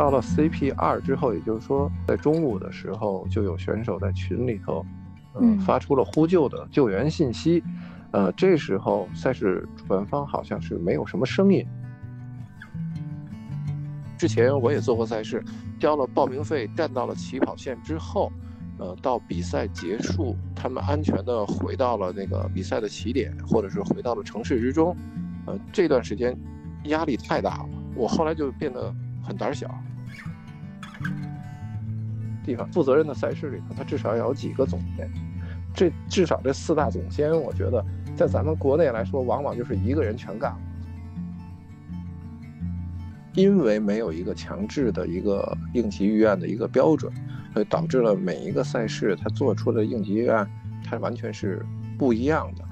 到了 CP 二之后，也就是说在中午的时候，就有选手在群里头，嗯，发出了呼救的救援信息。呃，这时候赛事主办方好像是没有什么声音。之前我也做过赛事，交了报名费，站到了起跑线之后，呃，到比赛结束，他们安全的回到了那个比赛的起点，或者是回到了城市之中。呃，这段时间压力太大了，我后来就变得很胆小。地方负责任的赛事里头，他至少要有几个总监，这至少这四大总监，我觉得。在咱们国内来说，往往就是一个人全干了，因为没有一个强制的一个应急预案的一个标准，所以导致了每一个赛事它做出的应急预案，它完全是不一样的。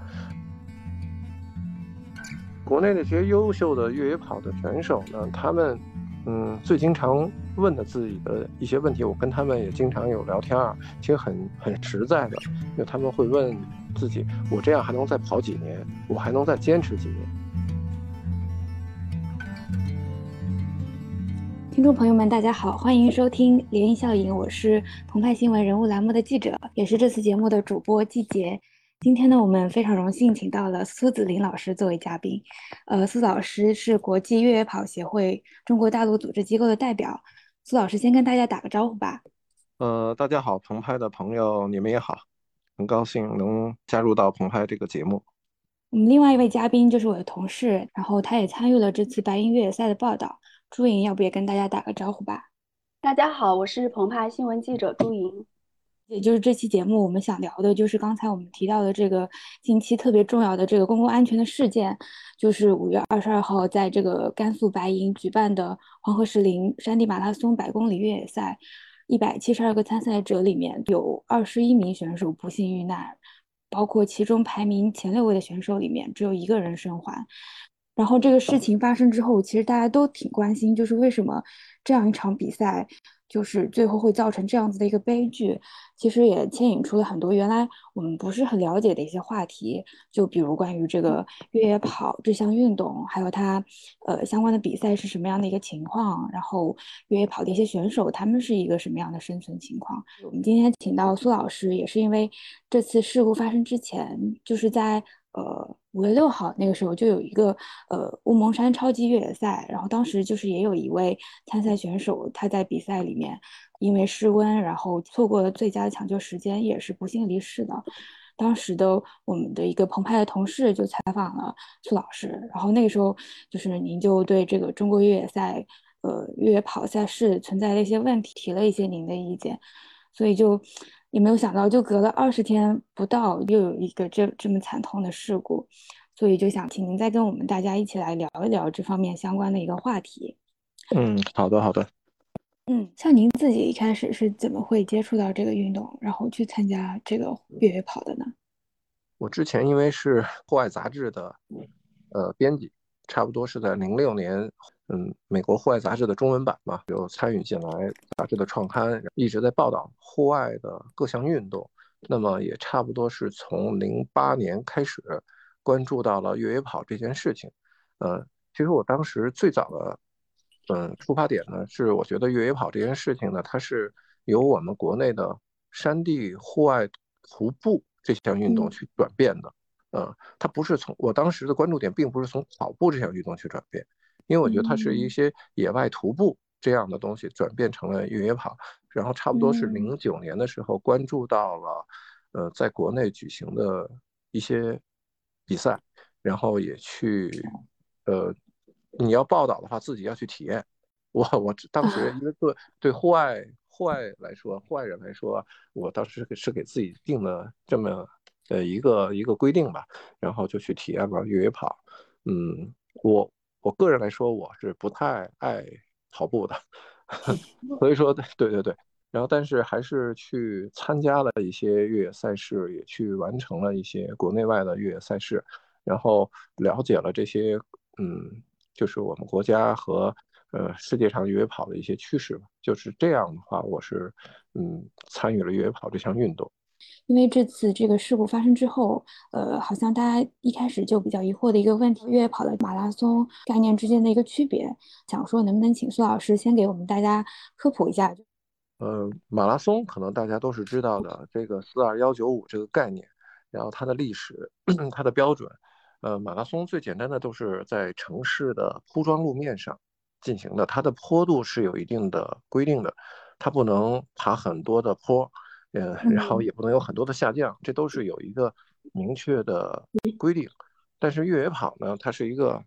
国内那些优秀的越野跑的选手呢，他们嗯最经常问的自己的一些问题，我跟他们也经常有聊天啊，其实很很实在的，因为他们会问。自己，我这样还能再跑几年？我还能再坚持几年？听众朋友们，大家好，欢迎收听《涟漪效应》，我是澎湃新闻人物栏目的记者，也是这次节目的主播季杰。今天呢，我们非常荣幸请到了苏子林老师作为嘉宾。呃，苏老师是国际越野跑协会中国大陆组织机构的代表。苏老师先跟大家打个招呼吧。呃，大家好，澎湃的朋友，你们也好。很高兴能加入到澎湃这个节目。我们另外一位嘉宾就是我的同事，然后他也参与了这次白银越野赛的报道。朱莹，要不也跟大家打个招呼吧？大家好，我是澎湃新闻记者朱莹。也就是这期节目，我们想聊的就是刚才我们提到的这个近期特别重要的这个公共安全的事件，就是五月二十二号在这个甘肃白银举办的黄河石林山地马拉松百公里越野赛。一百七十二个参赛者里面有二十一名选手不幸遇难，包括其中排名前六位的选手里面只有一个人生还。然后这个事情发生之后，其实大家都挺关心，就是为什么这样一场比赛。就是最后会造成这样子的一个悲剧，其实也牵引出了很多原来我们不是很了解的一些话题，就比如关于这个越野跑这项运动，还有它呃相关的比赛是什么样的一个情况，然后越野跑的一些选手他们是一个什么样的生存情况。我们今天请到苏老师，也是因为这次事故发生之前，就是在。呃，五月六号那个时候就有一个呃乌蒙山超级越野赛，然后当时就是也有一位参赛选手，他在比赛里面因为失温，然后错过了最佳的抢救时间，也是不幸离世的。当时的我们的一个澎湃的同事就采访了苏老师，然后那个时候就是您就对这个中国越野赛呃越野跑赛事存在的一些问题提了一些您的意见，所以就。也没有想到，就隔了二十天不到，又有一个这这么惨痛的事故，所以就想请您再跟我们大家一起来聊一聊这方面相关的一个话题。嗯，好的，好的。嗯，像您自己一开始是怎么会接触到这个运动，然后去参加这个越野跑的呢？我之前因为是户外杂志的呃编辑，差不多是在零六年。嗯，美国户外杂志的中文版嘛，有参与进来杂志的创刊，一直在报道户外的各项运动。那么也差不多是从零八年开始关注到了越野跑这件事情。呃，其实我当时最早的嗯出发点呢，是我觉得越野跑这件事情呢，它是由我们国内的山地户外徒步这项运动去转变的。呃，它不是从我当时的关注点，并不是从跑步这项运动去转变。因为我觉得它是一些野外徒步这样的东西转变成了越野跑，然后差不多是零九年的时候关注到了，呃，在国内举行的一些比赛，然后也去，呃，你要报道的话，自己要去体验。我我当时因为 对对户外户外来说，户外人来说，我当时是给自己定了这么呃一个一个规定吧，然后就去体验了越野跑。嗯，我。我个人来说，我是不太爱跑步的，所以说，对对对，然后但是还是去参加了一些越野赛事，也去完成了一些国内外的越野赛事，然后了解了这些，嗯，就是我们国家和呃世界上越野跑的一些趋势吧。就是这样的话，我是嗯参与了越野跑这项运动。因为这次这个事故发生之后，呃，好像大家一开始就比较疑惑的一个问题，越野跑的马拉松概念之间的一个区别，想说能不能请苏老师先给我们大家科普一下？呃，马拉松可能大家都是知道的，这个四二幺九五这个概念，然后它的历史，它的标准，呃，马拉松最简单的都是在城市的铺装路面上进行的，它的坡度是有一定的规定的，它不能爬很多的坡。呃，然后也不能有很多的下降，这都是有一个明确的规定。但是越野跑呢，它是一个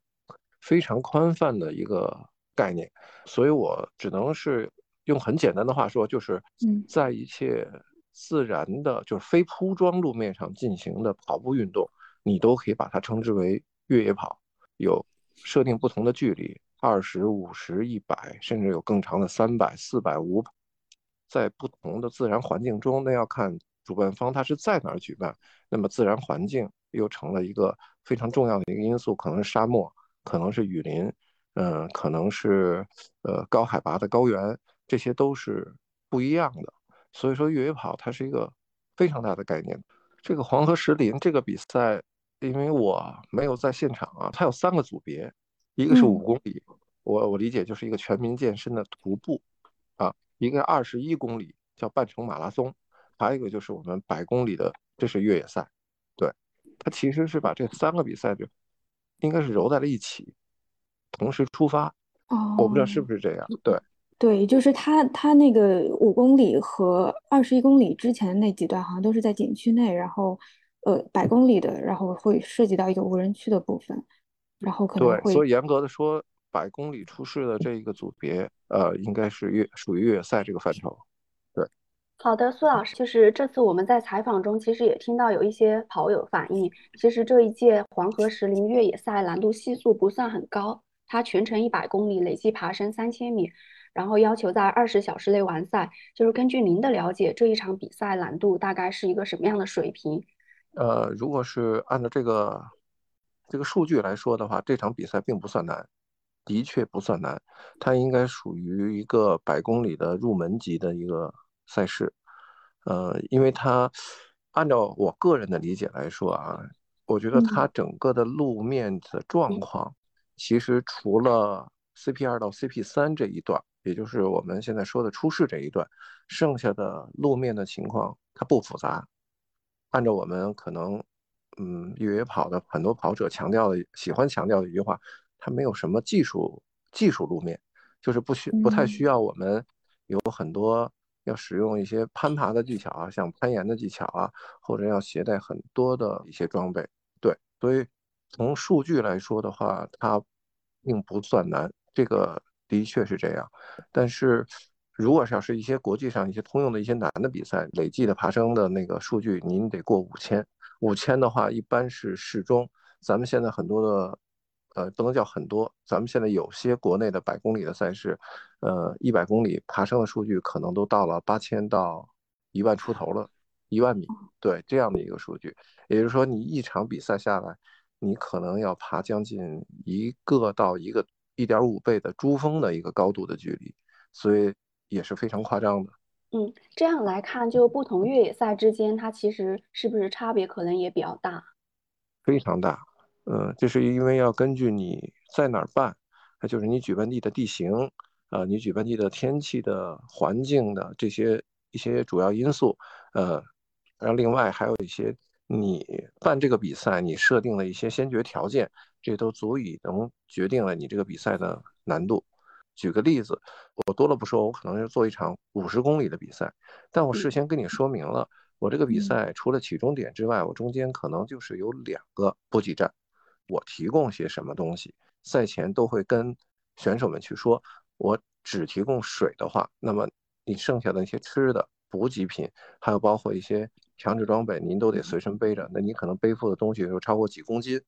非常宽泛的一个概念，所以我只能是用很简单的话说，就是在一切自然的，就是非铺装路面上进行的跑步运动，你都可以把它称之为越野跑。有设定不同的距离，二十五十、一百，甚至有更长的三百、四百、五百。在不同的自然环境中，那要看主办方他是在哪儿举办。那么自然环境又成了一个非常重要的一个因素，可能是沙漠，可能是雨林，嗯，可能是呃高海拔的高原，这些都是不一样的。所以说越野跑它是一个非常大的概念。这个黄河石林这个比赛，因为我没有在现场啊，它有三个组别，一个是五公里，我我理解就是一个全民健身的徒步。一个二十一公里叫半程马拉松，还有一个就是我们百公里的，这是越野赛。对，它其实是把这三个比赛就应该是揉在了一起，同时出发。哦，我不知道是不是这样。对，对，就是它它那个五公里和二十一公里之前那几段好像都是在景区内，然后呃百公里的，然后会涉及到一个无人区的部分，然后可能会。对，所以严格的说。百公里出事的这一个组别，呃，应该是越属于越野赛这个范畴。对，好的，苏老师，就是这次我们在采访中，其实也听到有一些跑友反映，其实这一届黄河石林越野赛难度系数不算很高，它全程一百公里，累计爬升三千米，然后要求在二十小时内完赛。就是根据您的了解，这一场比赛难度大概是一个什么样的水平？呃，如果是按照这个这个数据来说的话，这场比赛并不算难。的确不算难，它应该属于一个百公里的入门级的一个赛事。呃，因为它按照我个人的理解来说啊，我觉得它整个的路面的状况，其实除了 CP 二到 CP 三这一段，也就是我们现在说的出事这一段，剩下的路面的情况它不复杂。按照我们可能，嗯，越野跑的很多跑者强调的、喜欢强调的一句话。它没有什么技术技术路面，就是不需不太需要我们有很多要使用一些攀爬的技巧啊，像攀岩的技巧啊，或者要携带很多的一些装备。对，所以从数据来说的话，它并不算难，这个的确是这样。但是如果要是一些国际上一些通用的一些难的比赛，累计的爬升的那个数据，您得过五千。五千的话，一般是适中。咱们现在很多的。呃，不能叫很多。咱们现在有些国内的百公里的赛事，呃，一百公里爬升的数据可能都到了八千到一万出头了，一万米，对这样的一个数据。也就是说，你一场比赛下来，你可能要爬将近一个到一个一点五倍的珠峰的一个高度的距离，所以也是非常夸张的。嗯，这样来看，就不同越野赛之间，它其实是不是差别可能也比较大？非常大。嗯，这是因为要根据你在哪儿办，那就是你举办地的地形，啊，你举办地的天气的环境的这些一些主要因素，呃，然后另外还有一些你办这个比赛你设定的一些先决条件，这都足以能决定了你这个比赛的难度。举个例子，我多了不说，我可能是做一场五十公里的比赛，但我事先跟你说明了，我这个比赛除了起终点之外，我中间可能就是有两个补给站。我提供些什么东西，赛前都会跟选手们去说。我只提供水的话，那么你剩下的那些吃的补给品，还有包括一些强制装备，您都得随身背着。那你可能背负的东西就超过几公斤，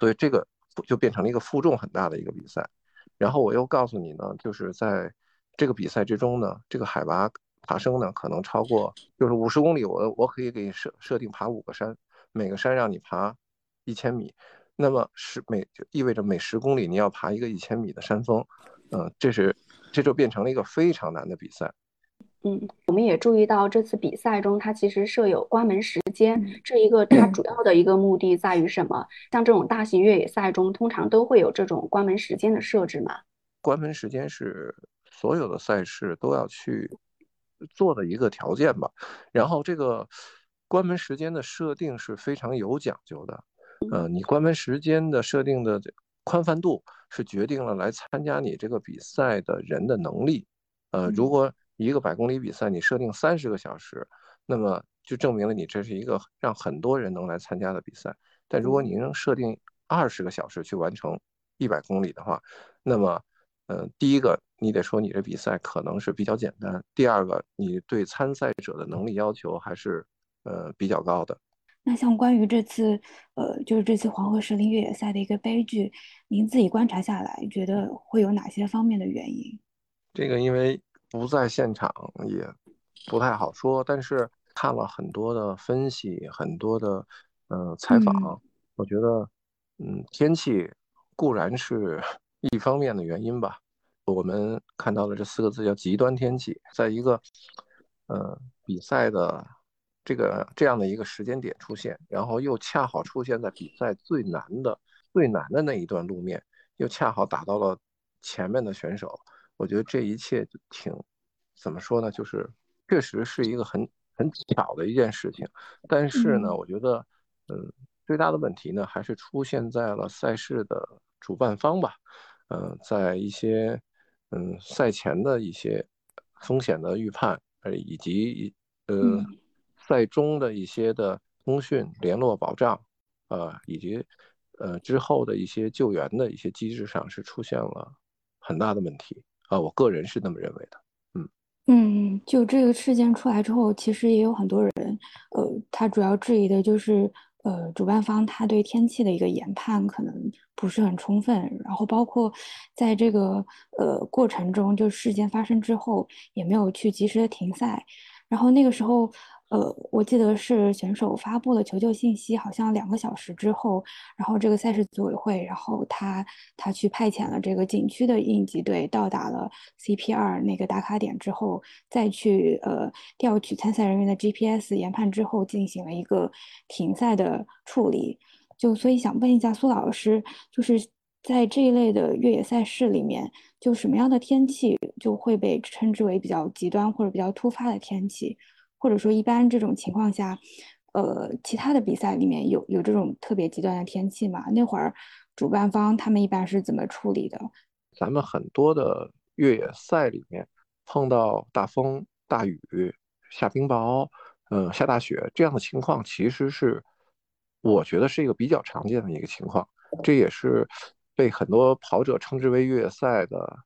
所以这个就变成了一个负重很大的一个比赛。然后我又告诉你呢，就是在这个比赛之中呢，这个海拔爬升呢可能超过，就是五十公里，我我可以给你设设定爬五个山，每个山让你爬。一千米，那么十每就意味着每十公里你要爬一个一千米的山峰，嗯，这是这就变成了一个非常难的比赛。嗯，我们也注意到这次比赛中，它其实设有关门时间，这一个它 主要的一个目的在于什么？像这种大型越野赛中，通常都会有这种关门时间的设置吗？关门时间是所有的赛事都要去做的一个条件吧。然后这个关门时间的设定是非常有讲究的。呃，你关门时间的设定的宽泛度是决定了来参加你这个比赛的人的能力。呃，如果一个百公里比赛你设定三十个小时，那么就证明了你这是一个让很多人能来参加的比赛。但如果你能设定二十个小时去完成一百公里的话，那么，呃，第一个你得说你这比赛可能是比较简单；第二个，你对参赛者的能力要求还是呃比较高的。那像关于这次，呃，就是这次黄河石林越野赛的一个悲剧，您自己观察下来，觉得会有哪些方面的原因？这个因为不在现场，也不太好说。但是看了很多的分析，很多的呃采访，我觉得，嗯，天气固然是 一方面的原因吧。我们看到了这四个字叫极端天气，在一个呃比赛的。这个这样的一个时间点出现，然后又恰好出现在比赛最难的最难的那一段路面，又恰好打到了前面的选手。我觉得这一切就挺怎么说呢？就是确实是一个很很巧的一件事情。但是呢，我觉得，嗯，最大的问题呢，还是出现在了赛事的主办方吧。嗯，在一些嗯赛前的一些风险的预判，呃，以及呃。赛中的一些的通讯联络保障，呃，以及呃之后的一些救援的一些机制上是出现了很大的问题啊，我个人是那么认为的。嗯嗯，就这个事件出来之后，其实也有很多人，呃，他主要质疑的就是，呃，主办方他对天气的一个研判可能不是很充分，然后包括在这个呃过程中，就事件发生之后也没有去及时的停赛，然后那个时候。呃，我记得是选手发布了求救信息，好像两个小时之后，然后这个赛事组委会，然后他他去派遣了这个景区的应急队到达了 CP 二那个打卡点之后，再去呃调取参赛人员的 GPS 研判之后，进行了一个停赛的处理。就所以想问一下苏老师，就是在这一类的越野赛事里面，就什么样的天气就会被称之为比较极端或者比较突发的天气？或者说，一般这种情况下，呃，其他的比赛里面有有这种特别极端的天气吗？那会儿主办方他们一般是怎么处理的？咱们很多的越野赛里面碰到大风、大雨、下冰雹、嗯，下大雪这样的情况，其实是我觉得是一个比较常见的一个情况。这也是被很多跑者称之为越野赛的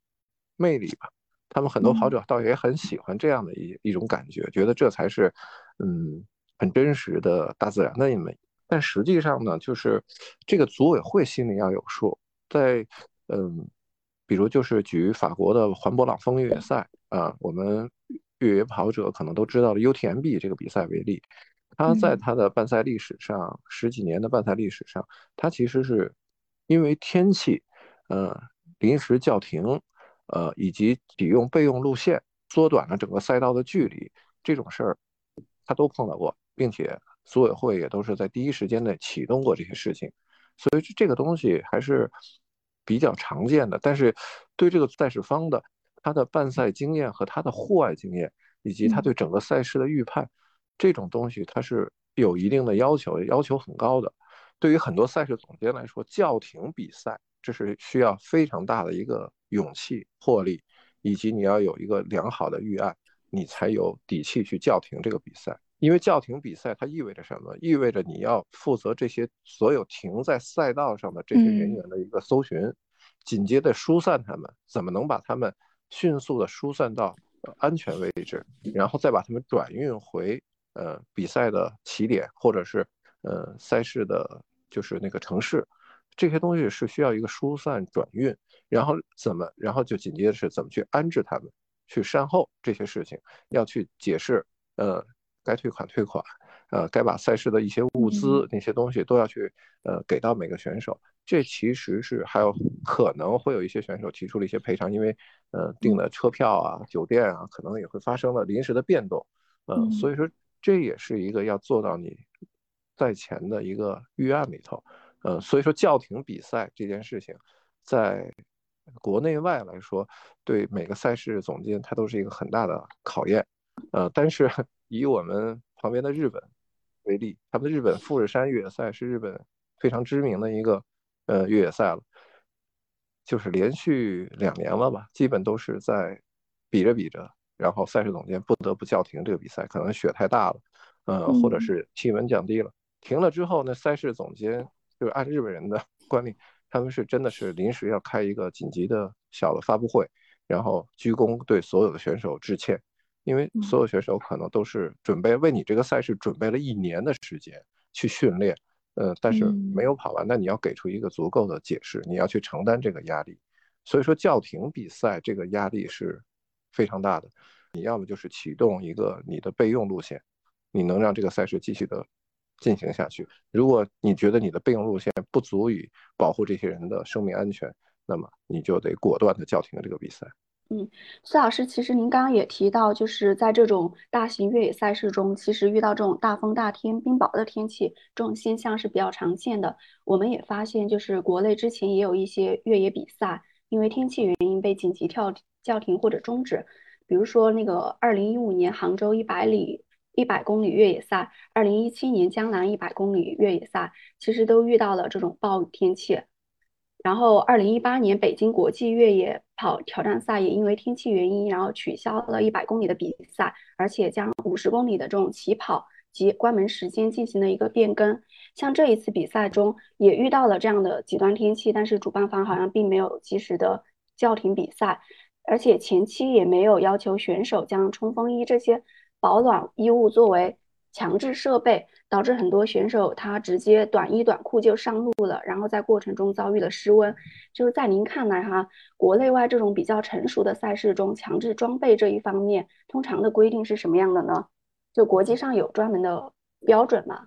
魅力吧。他们很多跑者倒也很喜欢这样的一一种感觉，觉得这才是，嗯，很真实的大自然的一面。但实际上呢，就是这个组委会心里要有数。在，嗯，比如就是举法国的环勃朗峰越野赛啊，我们越野跑者可能都知道的 UTMB 这个比赛为例，它在它的办赛历史上十几年的办赛历史上，它其实是因为天气，呃，临时叫停。呃，以及启用备用路线，缩短了整个赛道的距离，这种事儿他都碰到过，并且组委会也都是在第一时间内启动过这些事情，所以这个东西还是比较常见的。但是对这个赛事方的他的办赛经验和他的户外经验，以及他对整个赛事的预判，这种东西它是有一定的要求，要求很高的。对于很多赛事总监来说，叫停比赛。这是需要非常大的一个勇气、魄力，以及你要有一个良好的预案，你才有底气去叫停这个比赛。因为叫停比赛它意味着什么？意味着你要负责这些所有停在赛道上的这些人员的一个搜寻，紧接着疏散他们。怎么能把他们迅速的疏散到安全位置，然后再把他们转运回呃比赛的起点，或者是呃赛事的，就是那个城市。这些东西是需要一个疏散转运，然后怎么，然后就紧接着是怎么去安置他们，去善后这些事情，要去解释，呃，该退款退款，呃，该把赛事的一些物资那些东西都要去呃给到每个选手。这其实是还有可能会有一些选手提出了一些赔偿，因为呃订的车票啊、酒店啊，可能也会发生了临时的变动。嗯，所以说这也是一个要做到你在前的一个预案里头。呃，所以说叫停比赛这件事情，在国内外来说，对每个赛事总监他都是一个很大的考验。呃，但是 以我们旁边的日本为例，他们的日本富士山越野赛是日本非常知名的一个呃越野赛了，就是连续两年了吧，基本都是在比着比着，然后赛事总监不得不叫停这个比赛，可能雪太大了，呃，或者是气温降低了，停了之后，呢赛事总监就是按日本人的 惯例，他们是真的是临时要开一个紧急的小的发布会，然后鞠躬对所有的选手致歉。因为所有选手可能都是准备为你这个赛事准备了一年的时间去训练，呃，但是没有跑完，那你要给出一个足够的解释，你要去承担这个压力。所以说叫停比赛这个压力是非常大的。你要么就是启动一个你的备用路线，你能让这个赛事继续的进行下去。如果你觉得你的备用路线不足以保护这些人的生命安全，那么你就得果断的叫停这个比赛。嗯，苏老师，其实您刚刚也提到，就是在这种大型越野赛事中，其实遇到这种大风大天、冰雹的天气，这种现象是比较常见的。我们也发现，就是国内之前也有一些越野比赛，因为天气原因被紧急跳叫停或者终止。比如说那个二零一五年杭州一百里一百公里越野赛，二零一七年江南一百公里越野赛，其实都遇到了这种暴雨天气。然后，二零一八年北京国际越野跑挑战赛也因为天气原因，然后取消了一百公里的比赛，而且将五十公里的这种起跑及关门时间进行了一个变更。像这一次比赛中也遇到了这样的极端天气，但是主办方好像并没有及时的叫停比赛，而且前期也没有要求选手将冲锋衣这些保暖衣物作为。强制设备导致很多选手他直接短衣短裤就上路了，然后在过程中遭遇了失温。就是在您看来哈，国内外这种比较成熟的赛事中，强制装备这一方面，通常的规定是什么样的呢？就国际上有专门的标准吗？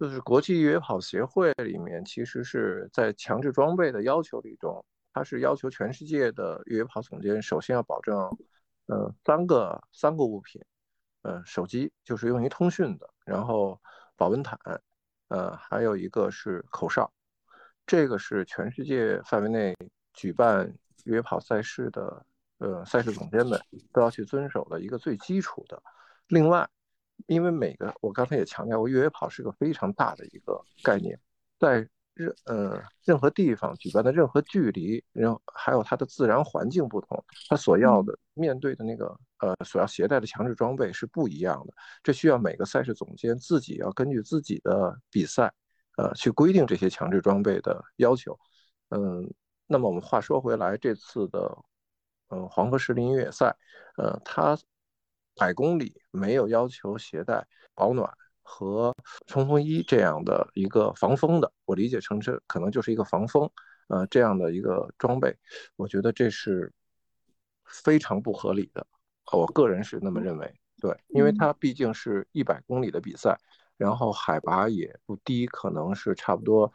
就是国际越野跑协会里面，其实是在强制装备的要求里中，它是要求全世界的越野跑总监首先要保证，呃，三个三个物品。呃，手机就是用于通讯的，然后保温毯，呃，还有一个是口哨，这个是全世界范围内举办越野跑赛事的呃赛事总监们都要去遵守的一个最基础的。另外，因为每个我刚才也强调过，越野跑是个非常大的一个概念，在。任呃任何地方举办的任何距离，然后还有它的自然环境不同，它所要的面对的那个呃所要携带的强制装备是不一样的。这需要每个赛事总监自己要根据自己的比赛，呃去规定这些强制装备的要求。嗯，那么我们话说回来，这次的嗯黄河石林越野赛，呃它百公里没有要求携带保暖。和冲锋衣这样的一个防风的，我理解成这可能就是一个防风，呃，这样的一个装备，我觉得这是非常不合理的，我个人是那么认为。对，因为它毕竟是一百公里的比赛，然后海拔也不低，可能是差不多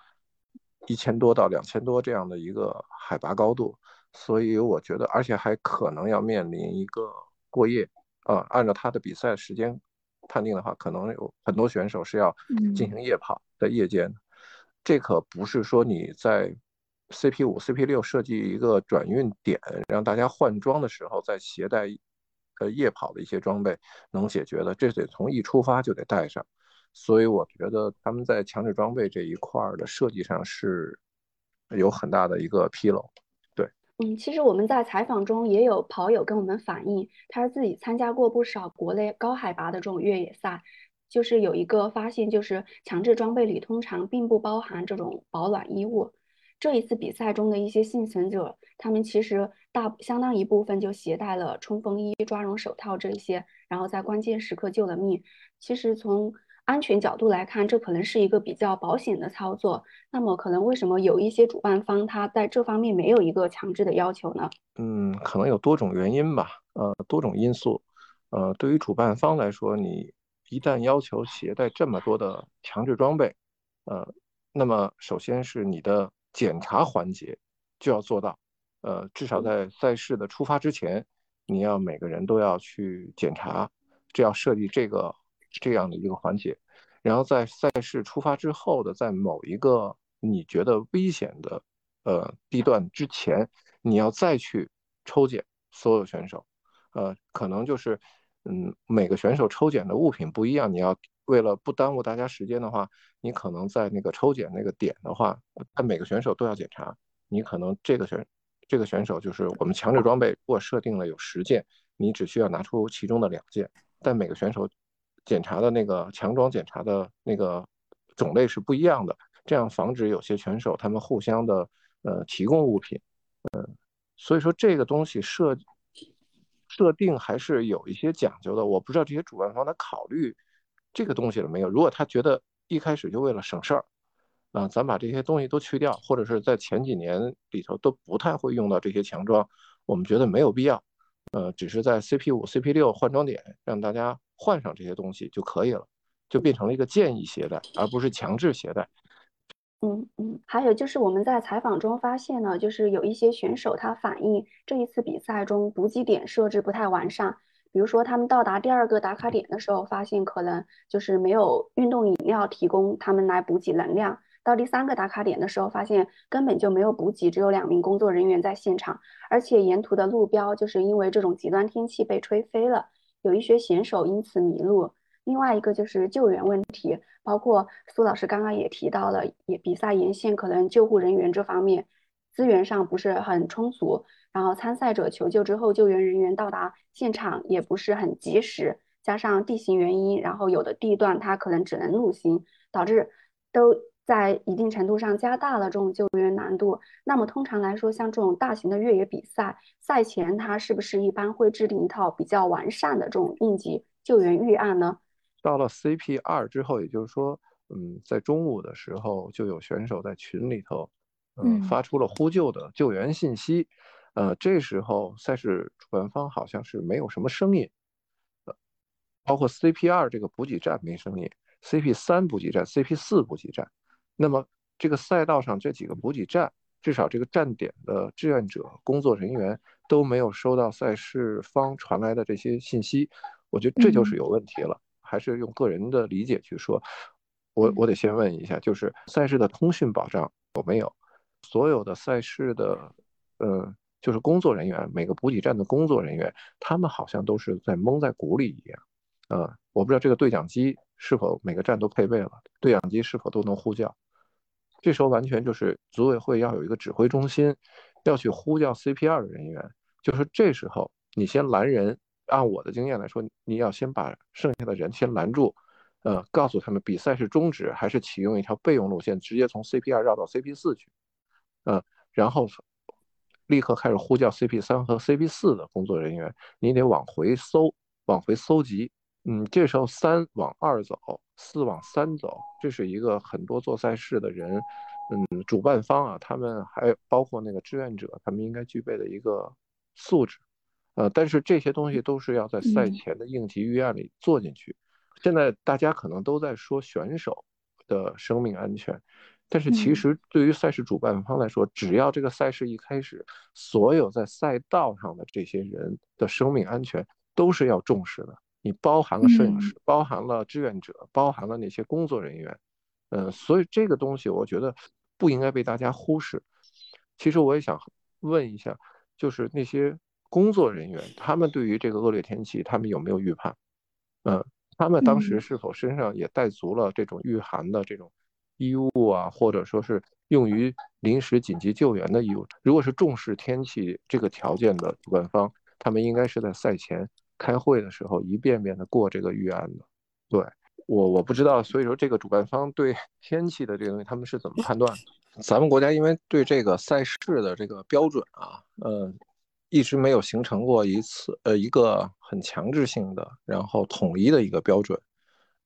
一千多到两千多这样的一个海拔高度，所以我觉得，而且还可能要面临一个过夜，啊，按照他的比赛时间。判定的话，可能有很多选手是要进行夜跑，在夜间，这可不是说你在 CP 五、CP 六设计一个转运点，让大家换装的时候再携带呃夜跑的一些装备能解决的，这得从一出发就得带上。所以我觉得他们在强制装备这一块的设计上是有很大的一个纰漏。嗯，其实我们在采访中也有跑友跟我们反映，他是自己参加过不少国内高海拔的这种越野赛，就是有一个发现，就是强制装备里通常并不包含这种保暖衣物。这一次比赛中的一些幸存者，他们其实大相当一部分就携带了冲锋衣、抓绒手套这些，然后在关键时刻救了命。其实从安全角度来看，这可能是一个比较保险的操作。那么，可能为什么有一些主办方他在这方面没有一个强制的要求呢？嗯，可能有多种原因吧，呃，多种因素。呃，对于主办方来说，你一旦要求携带这么多的强制装备，呃，那么首先是你的检查环节就要做到，呃，至少在赛事的出发之前，你要每个人都要去检查，这要设计这个这样的一个环节，然后在赛事出发之后的，在某一个你觉得危险的呃地段之前，你要再去抽检所有选手，呃，可能就是。嗯，每个选手抽检的物品不一样，你要为了不耽误大家时间的话，你可能在那个抽检那个点的话，他每个选手都要检查。你可能这个选这个选手就是我们强制装备，如果设定了有十件，你只需要拿出其中的两件，但每个选手检查的那个强装检查的那个种类是不一样的，这样防止有些选手他们互相的呃提供物品，嗯，所以说这个东西设。设定还是有一些讲究的，我不知道这些主办方他考虑这个东西了没有。如果他觉得一开始就为了省事儿，啊，咱把这些东西都去掉，或者是在前几年里头都不太会用到这些强装，我们觉得没有必要，呃，只是在 CP 五、CP 六换装点让大家换上这些东西就可以了，就变成了一个建议携带，而不是强制携带。嗯嗯，还有就是我们在采访中发现呢，就是有一些选手他反映这一次比赛中补给点设置不太完善，比如说他们到达第二个打卡点的时候，发现可能就是没有运动饮料提供他们来补给能量；到第三个打卡点的时候，发现根本就没有补给，只有两名工作人员在现场，而且沿途的路标就是因为这种极端天气被吹飞了，有一些选手因此迷路。另外一个就是救援问题，包括苏老师刚刚也提到了，也比赛沿线可能救护人员这方面资源上不是很充足，然后参赛者求救之后，救援人员到达现场也不是很及时，加上地形原因，然后有的地段它可能只能陆行，导致都在一定程度上加大了这种救援难度。那么通常来说，像这种大型的越野比赛，赛前它是不是一般会制定一套比较完善的这种应急救援预案呢？到了 CP 二之后，也就是说，嗯，在中午的时候就有选手在群里头，嗯，发出了呼救的救援信息。呃，这时候赛事主办方好像是没有什么声音，呃，包括 CP 二这个补给站没声音，CP 三补给站、CP 四补给站。那么这个赛道上这几个补给站，至少这个站点的志愿者、工作人员都没有收到赛事方传来的这些信息，我觉得这就是有问题了。还是用个人的理解去说，我我得先问一下，就是赛事的通讯保障有没有？所有的赛事的，呃，就是工作人员，每个补给站的工作人员，他们好像都是在蒙在鼓里一样。呃，我不知道这个对讲机是否每个站都配备了，对讲机是否都能呼叫？这时候完全就是组委会要有一个指挥中心，要去呼叫 CPR 的人员，就是这时候你先拦人。按我的经验来说，你要先把剩下的人先拦住，呃，告诉他们比赛是终止还是启用一条备用路线，直接从 CP 二绕到 CP 四去，呃，然后立刻开始呼叫 CP 三和 CP 四的工作人员，你得往回搜，往回搜集，嗯，这时候三往二走，四往三走，这是一个很多做赛事的人，嗯，主办方啊，他们还包括那个志愿者，他们应该具备的一个素质。呃，但是这些东西都是要在赛前的应急预案里做进去。现在大家可能都在说选手的生命安全，但是其实对于赛事主办方来说，只要这个赛事一开始，所有在赛道上的这些人的生命安全都是要重视的。你包含了摄影师，包含了志愿者，包含了那些工作人员。嗯，所以这个东西我觉得不应该被大家忽视。其实我也想问一下，就是那些。工作人员他们对于这个恶劣天气，他们有没有预判？嗯，他们当时是否身上也带足了这种御寒的这种衣物啊，或者说是用于临时紧急救援的衣物？如果是重视天气这个条件的主办方，他们应该是在赛前开会的时候一遍遍的过这个预案的。对我我不知道，所以说这个主办方对天气的这个东西他们是怎么判断的？咱们国家因为对这个赛事的这个标准啊，嗯。一直没有形成过一次，呃，一个很强制性的，然后统一的一个标准。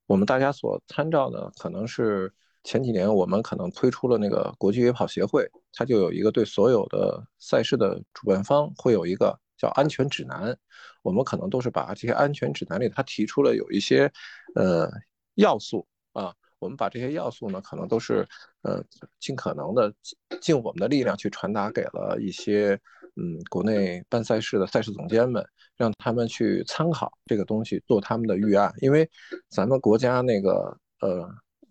我们大家所参照的，可能是前几年我们可能推出了那个国际越野跑协会，它就有一个对所有的赛事的主办方会有一个叫安全指南。我们可能都是把这些安全指南里，他提出了有一些呃要素啊，我们把这些要素呢，可能都是呃尽可能的尽我们的力量去传达给了一些嗯国内办赛事的赛事总监们，让他们去参考这个东西做他们的预案，因为咱们国家那个呃。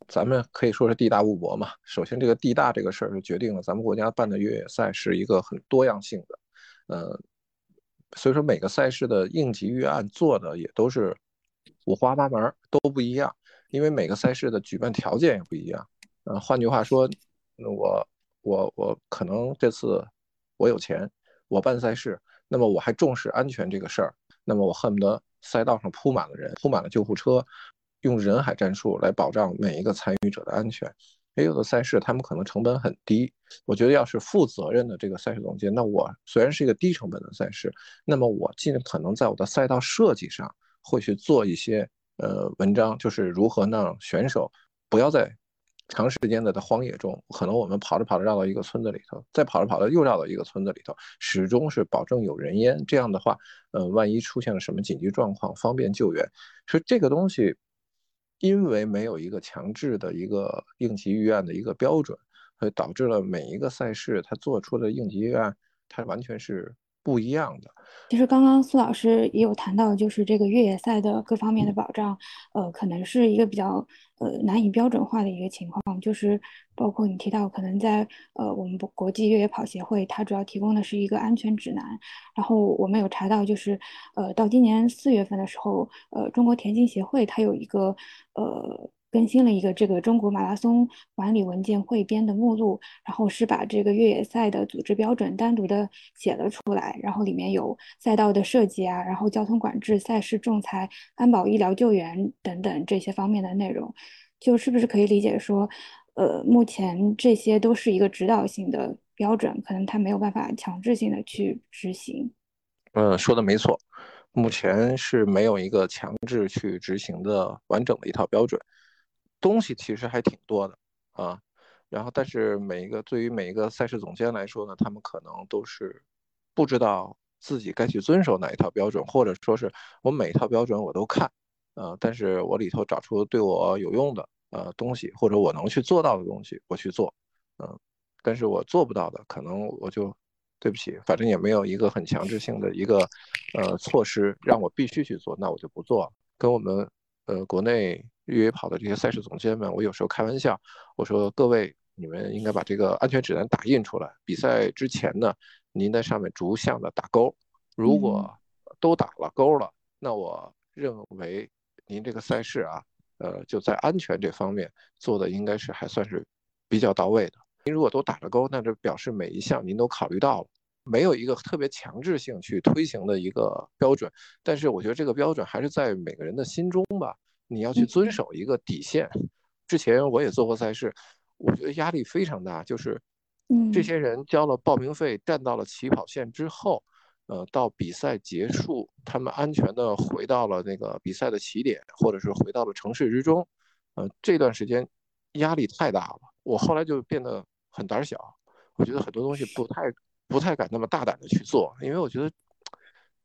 咱们可以说是地大物博嘛。首先，这个地大这个事儿就决定了咱们国家办的越野赛是一个很多样性的，呃，所以说每个赛事的应急预案做的也都是五花八门，都不一样。因为每个赛事的举办条件也不一样。呃，换句话说，我我我可能这次我有钱，我办赛事，那么我还重视安全这个事儿，那么我恨不得赛道上铺满了人，铺满了救护车。用人海战术来保障每一个参与者的安全，也有的赛事他们可能成本很低。我觉得要是负责任的这个赛事总监，那我虽然是一个低成本的赛事，那么我尽可能在我的赛道设计上会去做一些呃文章，就是如何让选手不要在长时间的在荒野中，可能我们跑着跑着绕到一个村子里头，再跑着跑着又绕到一个村子里头，始终是保证有人烟。这样的话，呃，万一出现了什么紧急状况，方便救援。所以这个东西。因为没有一个强制的一个应急预案的一个标准，所以导致了每一个赛事它做出的应急预案，它完全是不一样的。其实刚刚苏老师也有谈到，就是这个越野赛的各方面的保障，呃，可能是一个比较呃难以标准化的一个情况，就是包括你提到，可能在呃我们国际越野跑协会，它主要提供的是一个安全指南。然后我们有查到，就是呃到今年四月份的时候，呃中国田径协会它有一个呃。更新了一个这个中国马拉松管理文件汇编的目录，然后是把这个越野赛的组织标准单独的写了出来，然后里面有赛道的设计啊，然后交通管制、赛事仲裁、安保、医疗救援等等这些方面的内容，就是不是可以理解说，呃，目前这些都是一个指导性的标准，可能它没有办法强制性的去执行。嗯，说的没错，目前是没有一个强制去执行的完整的一套标准。东西其实还挺多的啊，然后但是每一个对于每一个赛事总监来说呢，他们可能都是不知道自己该去遵守哪一套标准，或者说是我每一套标准我都看，呃，但是我里头找出对我有用的呃东西，或者我能去做到的东西，我去做，嗯，但是我做不到的，可能我就对不起，反正也没有一个很强制性的一个呃措施让我必须去做，那我就不做，跟我们呃国内。越野跑的这些赛事总监们，我有时候开玩笑，我说各位，你们应该把这个安全指南打印出来。比赛之前呢，您在上面逐项的打勾，如果都打了勾了，那我认为您这个赛事啊，呃，就在安全这方面做的应该是还算是比较到位的。您如果都打了勾，那就表示每一项您都考虑到了，没有一个特别强制性去推行的一个标准。但是我觉得这个标准还是在每个人的心中吧。你要去遵守一个底线。之前我也做过赛事，我觉得压力非常大。就是，这些人交了报名费，站到了起跑线之后，呃，到比赛结束，他们安全的回到了那个比赛的起点，或者是回到了城市之中。呃，这段时间压力太大了，我后来就变得很胆小。我觉得很多东西不太不太敢那么大胆的去做，因为我觉得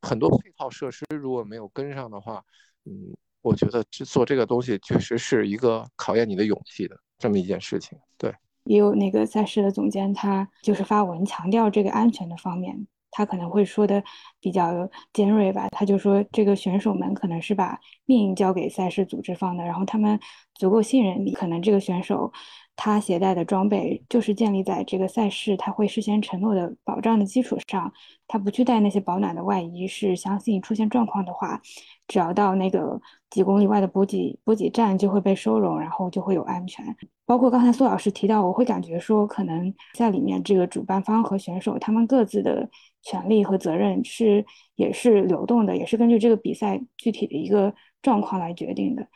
很多配套设施如果没有跟上的话，嗯。我觉得做这个东西确实是一个考验你的勇气的这么一件事情。对，也有那个赛事的总监，他就是发文强调这个安全的方面，他可能会说的比较尖锐吧。他就说，这个选手们可能是把命交给赛事组织方的，然后他们足够信任你，可能这个选手。他携带的装备就是建立在这个赛事他会事先承诺的保障的基础上，他不去带那些保暖的外衣，是相信出现状况的话，只要到那个几公里外的补给补给站就会被收容，然后就会有安全。包括刚才苏老师提到，我会感觉说，可能在里面这个主办方和选手他们各自的权利和责任是也是流动的，也是根据这个比赛具体的一个状况来决定的。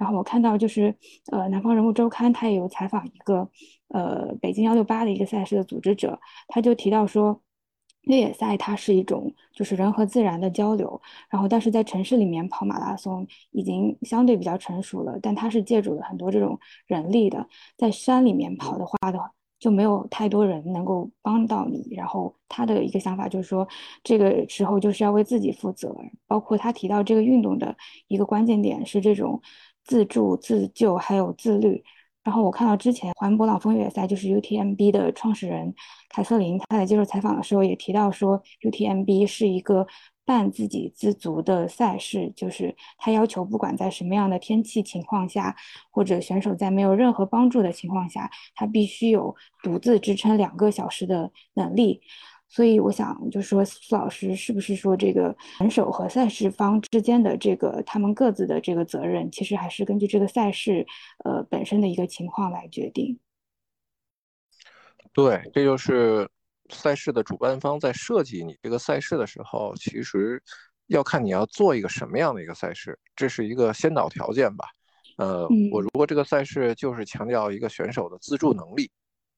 然后我看到就是，呃，南方人物周刊他也有采访一个，呃，北京幺六八的一个赛事的组织者，他就提到说，越野赛它是一种就是人和自然的交流，然后但是在城市里面跑马拉松已经相对比较成熟了，但它是借助了很多这种人力的，在山里面跑的话的话就没有太多人能够帮到你。然后他的一个想法就是说，这个时候就是要为自己负责。包括他提到这个运动的一个关键点是这种自助、自救还有自律。然后我看到之前环勃朗峰越野赛就是 UTMB 的创始人凯瑟琳，她在接受采访的时候也提到说，UTMB 是一个半自给自足的赛事，就是他要求不管在什么样的天气情况下，或者选手在没有任何帮助的情况下，他必须有独自支撑两个小时的能力。所以我想，就说苏老师是不是说这个选手和赛事方之间的这个他们各自的这个责任，其实还是根据这个赛事呃本身的一个情况来决定。对，这就是赛事的主办方在设计你这个赛事的时候，其实要看你要做一个什么样的一个赛事，这是一个先导条件吧。呃，我如果这个赛事就是强调一个选手的自助能力。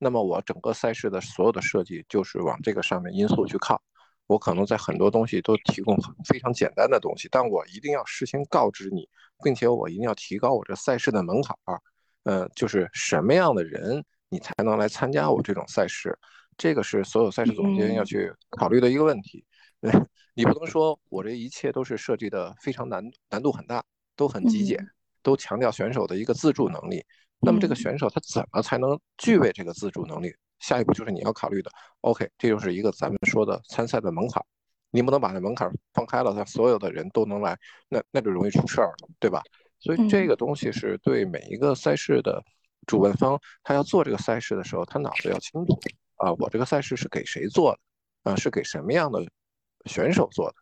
那么我整个赛事的所有的设计就是往这个上面因素去靠，我可能在很多东西都提供非常简单的东西，但我一定要事先告知你，并且我一定要提高我这赛事的门槛儿，呃，就是什么样的人你才能来参加我这种赛事，这个是所有赛事总监要去考虑的一个问题。你不能说我这一切都是设计的非常难难度很大，都很极简，都强调选手的一个自助能力。那么这个选手他怎么才能具备这个自主能力？下一步就是你要考虑的。OK，这就是一个咱们说的参赛的门槛，你不能把那门槛放开了，他所有的人都能来，那那就容易出事儿了，对吧？所以这个东西是对每一个赛事的主办方，他要做这个赛事的时候，他脑子要清楚啊，我这个赛事是给谁做的啊？是给什么样的选手做的？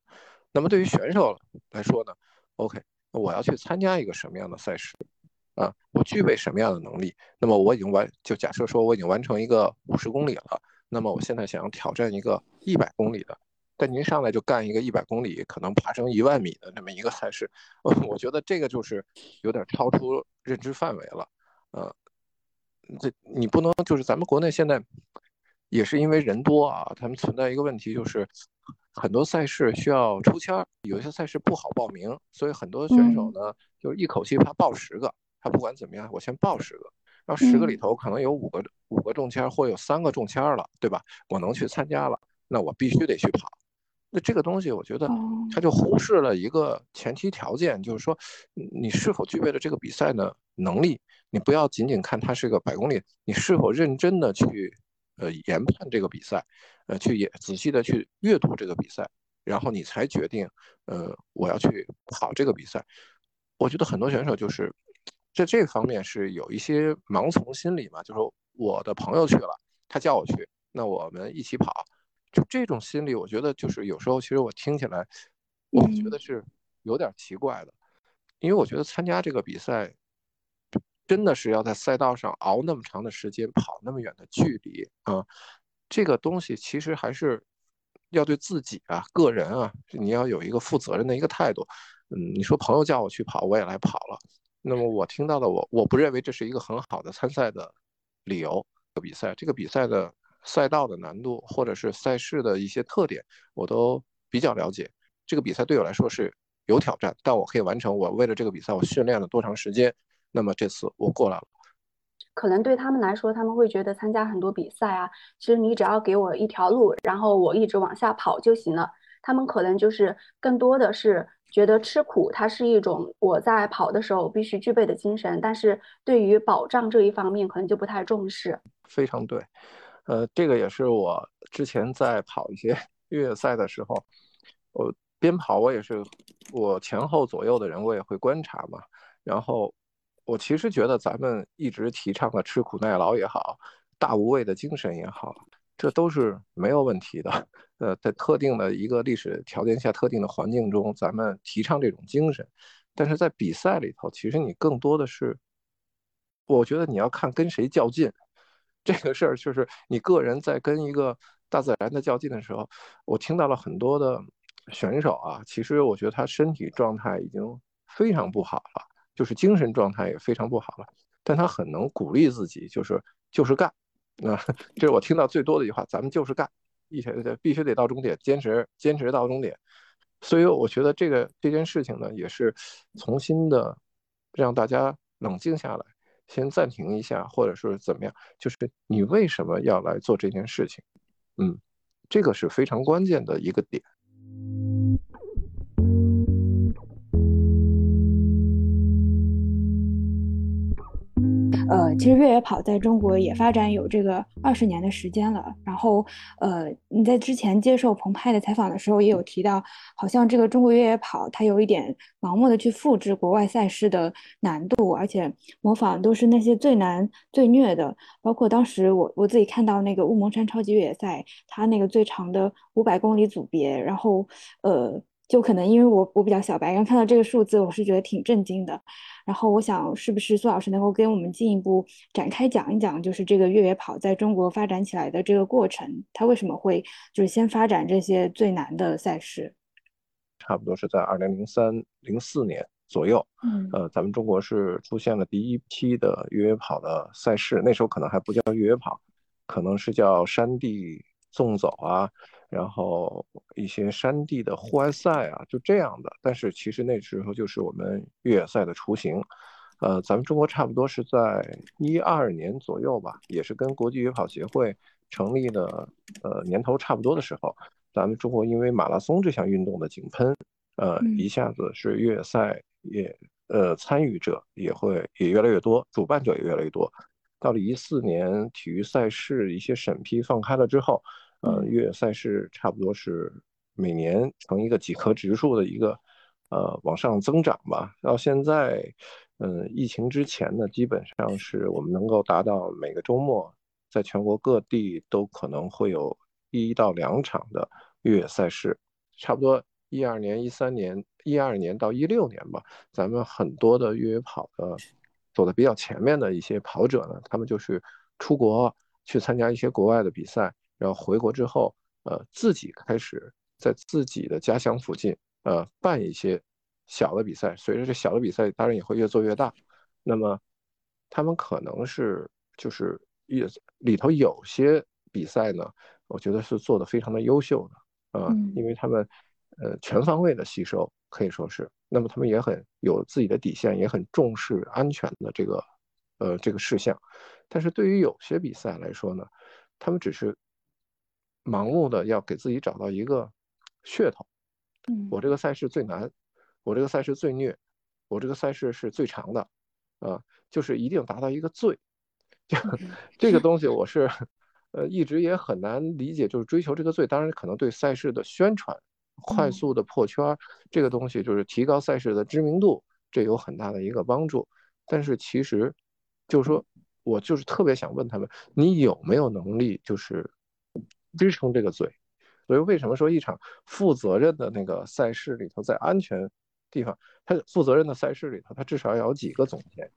那么对于选手来说呢？OK，我要去参加一个什么样的赛事？啊，我具备什么样的能力？那么我已经完，就假设说我已经完成一个五十公里了，那么我现在想要挑战一个一百公里的，但您上来就干一个一百公里，可能爬升一万米的这么一个赛事，我觉得这个就是有点超出认知范围了。呃，这你不能就是咱们国内现在也是因为人多啊，他们存在一个问题，就是很多赛事需要抽签儿，有些赛事不好报名，所以很多选手呢就一口气他报十个。他不管怎么样，我先报十个，然后十个里头可能有五个五个中签，或有三个中签了，对吧？我能去参加了，那我必须得去跑。那这个东西，我觉得他就忽视了一个前提条件，就是说你是否具备了这个比赛的能力。你不要仅仅看它是个百公里，你是否认真的去呃研判这个比赛，呃去也仔细的去阅读这个比赛，然后你才决定呃我要去跑这个比赛。我觉得很多选手就是。在这方面是有一些盲从心理嘛，就是我的朋友去了，他叫我去，那我们一起跑，就这种心理，我觉得就是有时候其实我听起来，我觉得是有点奇怪的，因为我觉得参加这个比赛，真的是要在赛道上熬那么长的时间，跑那么远的距离啊，这个东西其实还是要对自己啊、个人啊，你要有一个负责任的一个态度。嗯，你说朋友叫我去跑，我也来跑了。那么我听到的，我我不认为这是一个很好的参赛的理由。比赛这个比赛的赛道的难度，或者是赛事的一些特点，我都比较了解。这个比赛对我来说是有挑战，但我可以完成。我为了这个比赛，我训练了多长时间？那么这次我过来了。可能对他们来说，他们会觉得参加很多比赛啊，其实你只要给我一条路，然后我一直往下跑就行了。他们可能就是更多的是。觉得吃苦，它是一种我在跑的时候必须具备的精神，但是对于保障这一方面，可能就不太重视。非常对，呃，这个也是我之前在跑一些 越野赛的时候，我边跑我也是，我前后左右的人我也会观察嘛。然后我其实觉得咱们一直提倡的吃苦耐劳也好，大无畏的精神也好。这都是没有问题的，呃，在特定的一个历史条件下、特定的环境中，咱们提倡这种精神。但是在比赛里头，其实你更多的是，我觉得你要看跟谁较劲。这个事儿就是你个人在跟一个大自然的较劲的时候，我听到了很多的选手啊，其实我觉得他身体状态已经非常不好了，就是精神状态也非常不好了，但他很能鼓励自己，就是就是干。那这是我听到最多的一句话，咱们就是干，一天必须得到终点，坚持坚持到终点。所以我觉得这个这件事情呢，也是重新的让大家冷静下来，先暂停一下，或者是怎么样？就是你为什么要来做这件事情？嗯，这个是非常关键的一个点。其实越野跑在中国也发展有这个二十年的时间了。然后，呃，你在之前接受澎湃的采访的时候，也有提到，好像这个中国越野跑它有一点盲目的去复制国外赛事的难度，而且模仿都是那些最难最虐的。包括当时我我自己看到那个乌蒙山超级越野赛，它那个最长的五百公里组别，然后，呃。就可能因为我我比较小白，然后看到这个数字，我是觉得挺震惊的。然后我想，是不是苏老师能够跟我们进一步展开讲一讲，就是这个越野跑在中国发展起来的这个过程，它为什么会就是先发展这些最难的赛事？差不多是在二零零三零四年左右，嗯，呃，咱们中国是出现了第一批的越野跑的赛事，那时候可能还不叫越野跑，可能是叫山地纵走啊。然后一些山地的户外赛啊，就这样的。但是其实那时候就是我们越野赛的雏形。呃，咱们中国差不多是在一二年左右吧，也是跟国际越野跑协会成立的呃年头差不多的时候，咱们中国因为马拉松这项运动的井喷，呃，一下子是越野赛也呃参与者也会也越来越多，主办者也越来越多。到了一四年，体育赛事一些审批放开了之后。呃，越野赛事差不多是每年呈一个几何指数的一个呃往上增长吧。到现在，嗯，疫情之前呢，基本上是我们能够达到每个周末在全国各地都可能会有一到两场的越野赛事。差不多一二年、一三年、一二年到一六年吧，咱们很多的越野跑的走的比较前面的一些跑者呢，他们就是出国去参加一些国外的比赛。然后回国之后，呃，自己开始在自己的家乡附近，呃，办一些小的比赛。随着这小的比赛，当然也会越做越大。那么，他们可能是就是也里头有些比赛呢，我觉得是做的非常的优秀的，呃，因为他们呃全方位的吸收可以说是。那么他们也很有自己的底线，也很重视安全的这个呃这个事项。但是对于有些比赛来说呢，他们只是。盲目的要给自己找到一个噱头，我这个赛事最难，我这个赛事最虐，我这个赛事是最长的，啊，就是一定达到一个最，就这个 东西我是，呃，一直也很难理解，就是追求这个最，当然可能对赛事的宣传，快速的破圈，这个东西就是提高赛事的知名度，这有很大的一个帮助，但是其实，就是说我就是特别想问他们，你有没有能力，就是。支撑这个嘴，所以为什么说一场负责任的那个赛事里头，在安全地方，他负责任的赛事里头，它至少要有几个总监，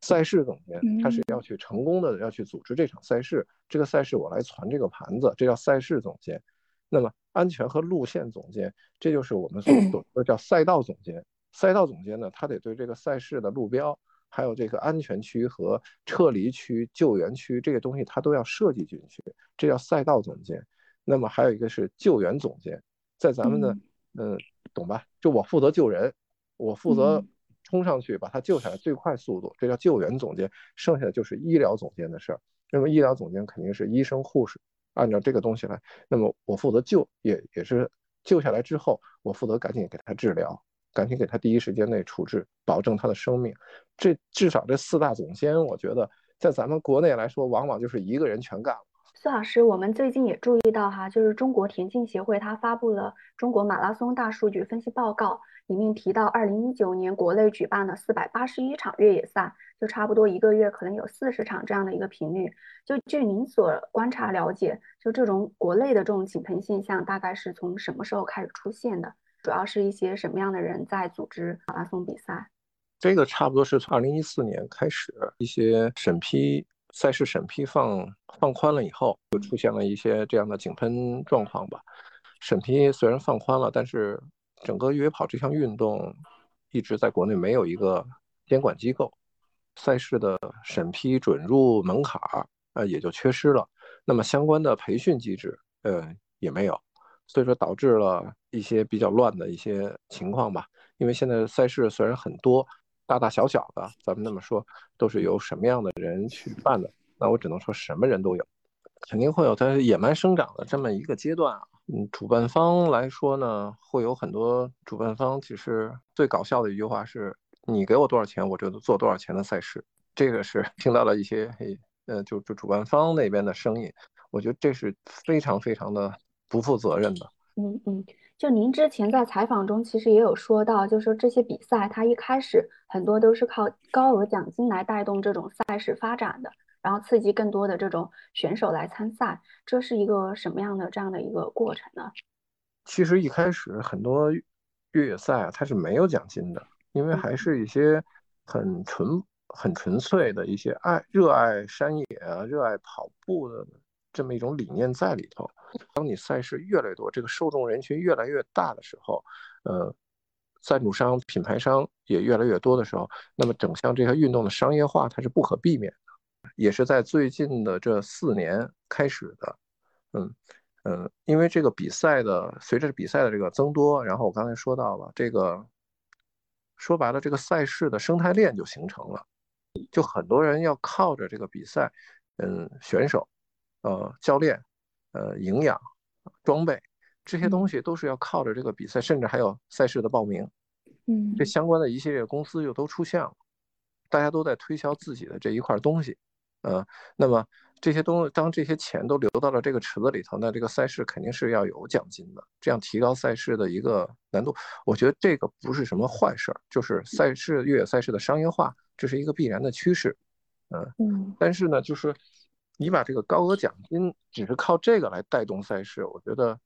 赛事总监，他是要去成功的要去组织这场赛事，这个赛事我来传这个盘子，这叫赛事总监。那么安全和路线总监，这就是我们所 说的叫赛道总监。赛道总监呢，他得对这个赛事的路标。还有这个安全区和撤离区、救援区这个东西，它都要设计进去，这叫赛道总监。那么还有一个是救援总监，在咱们的，嗯，懂吧？就我负责救人，我负责冲上去把他救下来，最快速度，这叫救援总监。剩下的就是医疗总监的事儿。那么医疗总监肯定是医生、护士，按照这个东西来。那么我负责救，也也是救下来之后，我负责赶紧给他治疗。赶紧给他第一时间内处置，保证他的生命。这至少这四大总监，我觉得在咱们国内来说，往往就是一个人全干了。苏老师，我们最近也注意到哈，就是中国田径协会它发布了中国马拉松大数据分析报告，里面提到，二零一九年国内举办了四百八十一场越野赛，就差不多一个月可能有四十场这样的一个频率。就据您所观察了解，就这种国内的这种井喷现象，大概是从什么时候开始出现的？主要是一些什么样的人在组织马拉松比赛？这个差不多是从二零一四年开始，一些审批赛事审批放放宽了以后，就出现了一些这样的井喷状况吧。审批虽然放宽了，但是整个越野跑这项运动一直在国内没有一个监管机构，赛事的审批准入门槛儿呃也就缺失了。那么相关的培训机制呃也没有。所以说导致了一些比较乱的一些情况吧。因为现在赛事虽然很多，大大小小的，咱们那么说，都是由什么样的人去办的？那我只能说什么人都有，肯定会有它野蛮生长的这么一个阶段啊。嗯，主办方来说呢，会有很多主办方，其实最搞笑的一句话是：你给我多少钱，我就做多少钱的赛事。这个是听到了一些，呃，就就主办方那边的声音，我觉得这是非常非常的不负责任的。嗯嗯。就您之前在采访中其实也有说到，就说这些比赛它一开始很多都是靠高额奖金来带动这种赛事发展的，然后刺激更多的这种选手来参赛，这是一个什么样的这样的一个过程呢？其实一开始很多越野赛啊，它是没有奖金的，因为还是一些很纯、很纯粹的一些爱、热爱山野啊、热爱跑步的。这么一种理念在里头。当你赛事越来越多，这个受众人群越来越大的时候，呃，赞助商、品牌商也越来越多的时候，那么整项这项运动的商业化它是不可避免的，也是在最近的这四年开始的。嗯嗯，因为这个比赛的随着比赛的这个增多，然后我刚才说到了这个，说白了，这个赛事的生态链就形成了，就很多人要靠着这个比赛，嗯，选手。呃，教练，呃，营养、装备这些东西都是要靠着这个比赛，甚至还有赛事的报名，嗯，这相关的一系列公司又都出现了，大家都在推销自己的这一块东西，呃，那么这些东西，当这些钱都流到了这个池子里头，那这个赛事肯定是要有奖金的，这样提高赛事的一个难度。我觉得这个不是什么坏事儿，就是赛事越野赛事的商业化，这是一个必然的趋势，嗯嗯，但是呢，就是。你把这个高额奖金只是靠这个来带动赛事，我觉得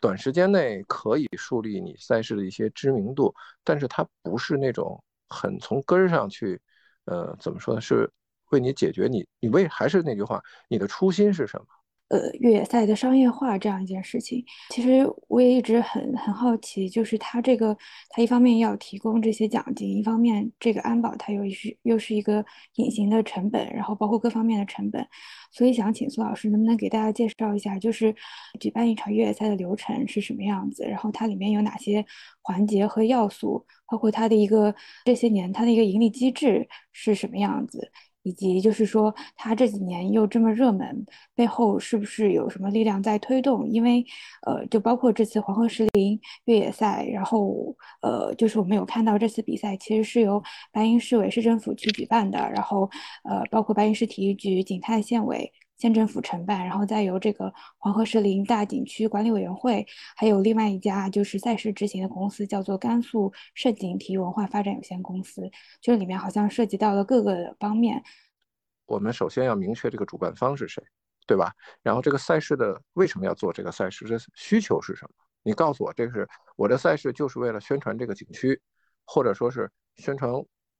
短时间内可以树立你赛事的一些知名度，但是它不是那种很从根儿上去，呃，怎么说呢？是为你解决你，你为还是那句话，你的初心是什么？呃，越野赛的商业化这样一件事情，其实我也一直很很好奇，就是它这个，它一方面要提供这些奖金，一方面这个安保它又是又是一个隐形的成本，然后包括各方面的成本，所以想请苏老师能不能给大家介绍一下，就是举办一场越野赛的流程是什么样子，然后它里面有哪些环节和要素，包括它的一个这些年它的一个盈利机制是什么样子。以及就是说，它这几年又这么热门，背后是不是有什么力量在推动？因为，呃，就包括这次黄河石林越野赛，然后，呃，就是我们有看到这次比赛其实是由白银市委市政府去举办的，然后，呃，包括白银市体育局、景泰县委。县政府承办，然后再由这个黄河石林大景区管理委员会，还有另外一家就是赛事执行的公司，叫做甘肃盛景体育文化发展有限公司。这里面好像涉及到了各个方面。我们首先要明确这个主办方是谁，对吧？然后这个赛事的为什么要做这个赛事？这需求是什么？你告诉我，这是我的赛事就是为了宣传这个景区，或者说是宣传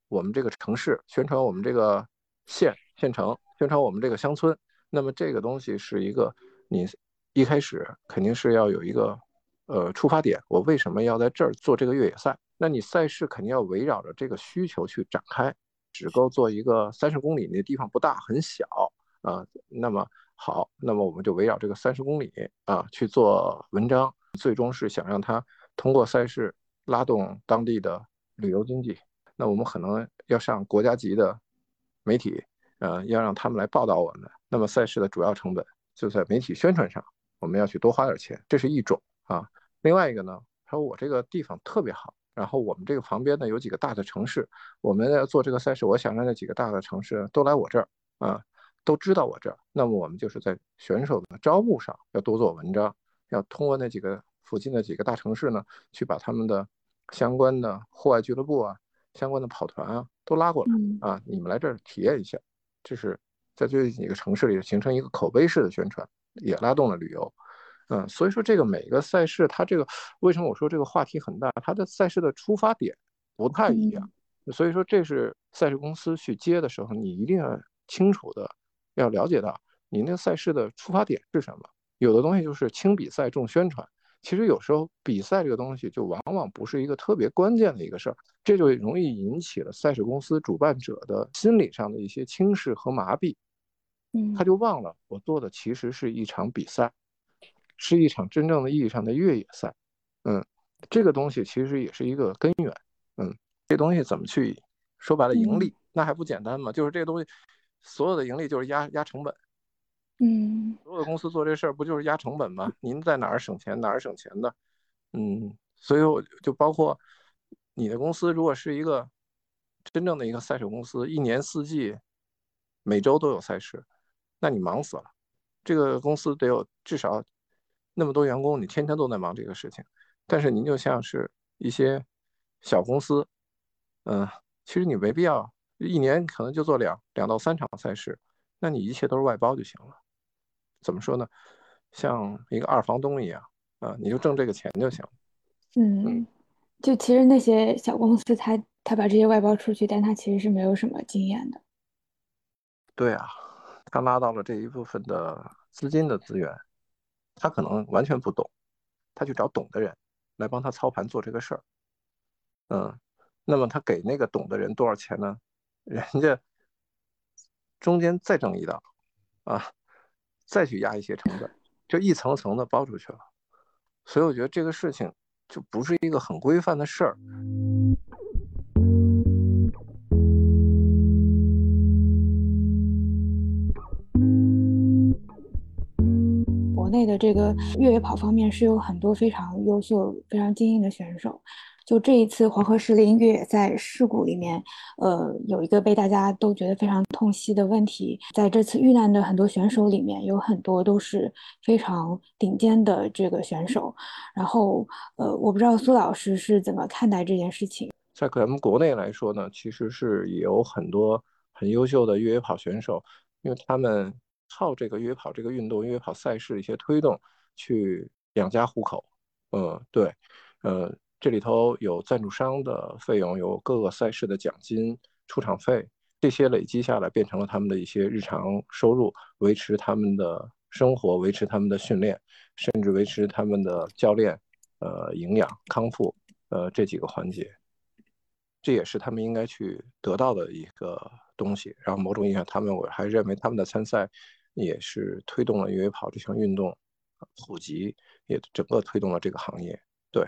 我们这个城市，宣传我们这个县县城，宣传我们这个乡村。那么这个东西是一个，你一开始肯定是要有一个，呃，出发点。我为什么要在这儿做这个越野赛？那你赛事肯定要围绕着这个需求去展开。只够做一个三十公里，那地方不大，很小啊。那么好，那么我们就围绕这个三十公里啊去做文章，最终是想让它通过赛事拉动当地的旅游经济。那我们可能要上国家级的媒体，呃，要让他们来报道我们。那么赛事的主要成本就在媒体宣传上，我们要去多花点钱，这是一种啊。另外一个呢，他说我这个地方特别好，然后我们这个旁边呢有几个大的城市，我们要做这个赛事，我想让那几个大的城市都来我这儿啊，都知道我这儿。那么我们就是在选手的招募上要多做文章，要通过那几个附近的几个大城市呢，去把他们的相关的户外俱乐部啊、相关的跑团啊都拉过来啊，你们来这儿体验一下，这是。在这几个城市里形成一个口碑式的宣传，也拉动了旅游，嗯，所以说这个每个赛事它这个为什么我说这个话题很大？它的赛事的出发点不太一样，所以说这是赛事公司去接的时候，你一定要清楚的要了解到你那个赛事的出发点是什么。有的东西就是轻比赛重宣传，其实有时候比赛这个东西就往往不是一个特别关键的一个事儿，这就容易引起了赛事公司主办者的心理上的一些轻视和麻痹。他就忘了，我做的其实是一场比赛，是一场真正的意义上的越野赛。嗯，这个东西其实也是一个根源。嗯，这东西怎么去说白了，盈利那还不简单吗？就是这个东西，所有的盈利就是压压成本。嗯，所有的公司做这事儿不就是压成本吗？您在哪儿省钱哪儿省钱的，嗯，所以我就包括你的公司，如果是一个真正的一个赛事公司，一年四季每周都有赛事，那你忙死了。这个公司得有至少那么多员工，你天天都在忙这个事情。但是您就像是一些小公司，嗯，其实你没必要一年可能就做两两到三场赛事，那你一切都是外包就行了。怎么说呢？像一个二房东一样啊，你就挣这个钱就行。嗯，就其实那些小公司，他他把这些外包出去，但他其实是没有什么经验的。对啊，他拉到了这一部分的资金的资源，他可能完全不懂，他去找懂的人来帮他操盘做这个事儿。嗯，那么他给那个懂的人多少钱呢？人家中间再挣一道啊。再去压一些成本，就一层层的包出去了，所以我觉得这个事情就不是一个很规范的事儿。的这个越野跑方面是有很多非常优秀、非常精英的选手。就这一次黄河石林越野赛事故里面，呃，有一个被大家都觉得非常痛惜的问题，在这次遇难的很多选手里面，有很多都是非常顶尖的这个选手。然后，呃，我不知道苏老师是怎么看待这件事情。在咱们国内来说呢，其实是有很多很优秀的越野跑选手，因为他们靠这个越野跑这个运动、越野跑赛事一些推动去养家糊口。嗯，对，呃。这里头有赞助商的费用，有各个赛事的奖金、出场费，这些累积下来变成了他们的一些日常收入，维持他们的生活，维持他们的训练，甚至维持他们的教练、呃营养康复，呃这几个环节，这也是他们应该去得到的一个东西。然后某种意义上，他们我还认为他们的参赛也是推动了越野跑这项运动普及，也整个推动了这个行业。对。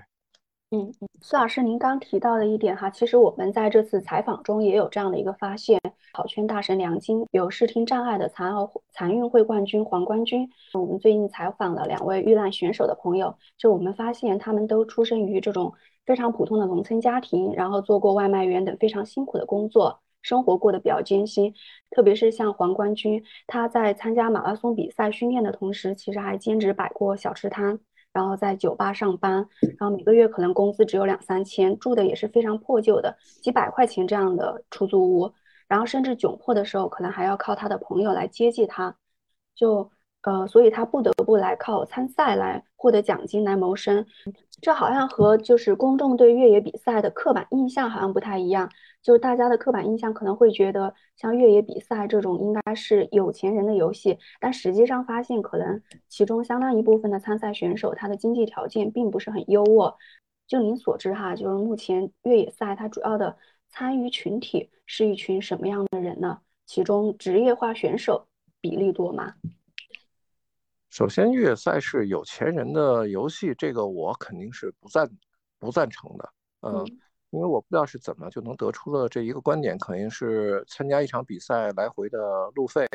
嗯嗯，苏老师，您刚提到的一点哈，其实我们在这次采访中也有这样的一个发现：跑圈大神梁晶，有视听障碍的残奥残运会冠军黄冠军。我们最近采访了两位遇难选手的朋友，就我们发现他们都出生于这种非常普通的农村家庭，然后做过外卖员等非常辛苦的工作，生活过得比较艰辛。特别是像黄冠军，他在参加马拉松比赛训练的同时，其实还兼职摆过小吃摊。然后在酒吧上班，然后每个月可能工资只有两三千，住的也是非常破旧的几百块钱这样的出租屋，然后甚至窘迫的时候，可能还要靠他的朋友来接济他，就呃，所以他不得不来靠参赛来获得奖金来谋生。这好像和就是公众对越野比赛的刻板印象好像不太一样，就是大家的刻板印象可能会觉得像越野比赛这种应该是有钱人的游戏，但实际上发现可能其中相当一部分的参赛选手他的经济条件并不是很优渥。就您所知哈，就是目前越野赛它主要的参与群体是一群什么样的人呢？其中职业化选手比例多吗？首先，越野赛是有钱人的游戏，这个我肯定是不赞不赞成的。嗯，因为我不知道是怎么就能得出了这一个观点，肯定是参加一场比赛来回的路费，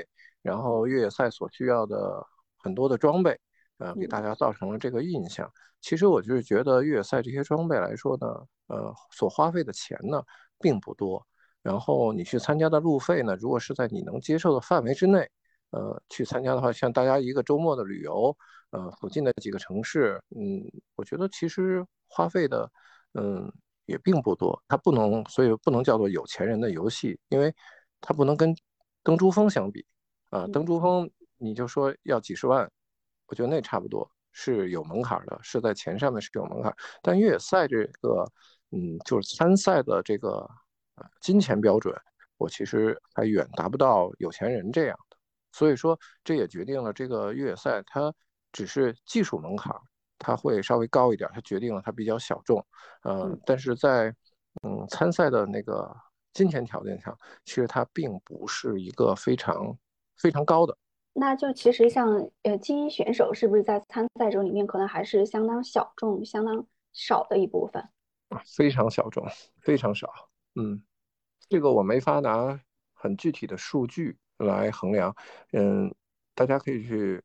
然后越野赛所需要的很多的装备，呃，给大家造成了这个印象。其实我就是觉得越野赛这些装备来说呢，呃，所花费的钱呢并不多，然后你去参加的路费呢，如果是在你能接受的范围之内。呃，去参加的话，像大家一个周末的旅游，呃，附近的几个城市，嗯，我觉得其实花费的，嗯，也并不多。它不能，所以不能叫做有钱人的游戏，因为它不能跟登珠峰相比啊。登珠峰你就说要几十万，我觉得那差不多是有门槛的，是在钱上面是有门槛。但越野赛这个，嗯，就是参赛的这个呃金钱标准，我其实还远达不到有钱人这样的。所以说，这也决定了这个越野赛它只是技术门槛，它会稍微高一点，它决定了它比较小众，呃，但是在嗯参赛的那个金钱条件下，其实它并不是一个非常非常高的。那就其实像呃精英选手，是不是在参赛者里面可能还是相当小众、相当少的一部分？非常小众，非常少，嗯。这个我没法拿很具体的数据来衡量。嗯，大家可以去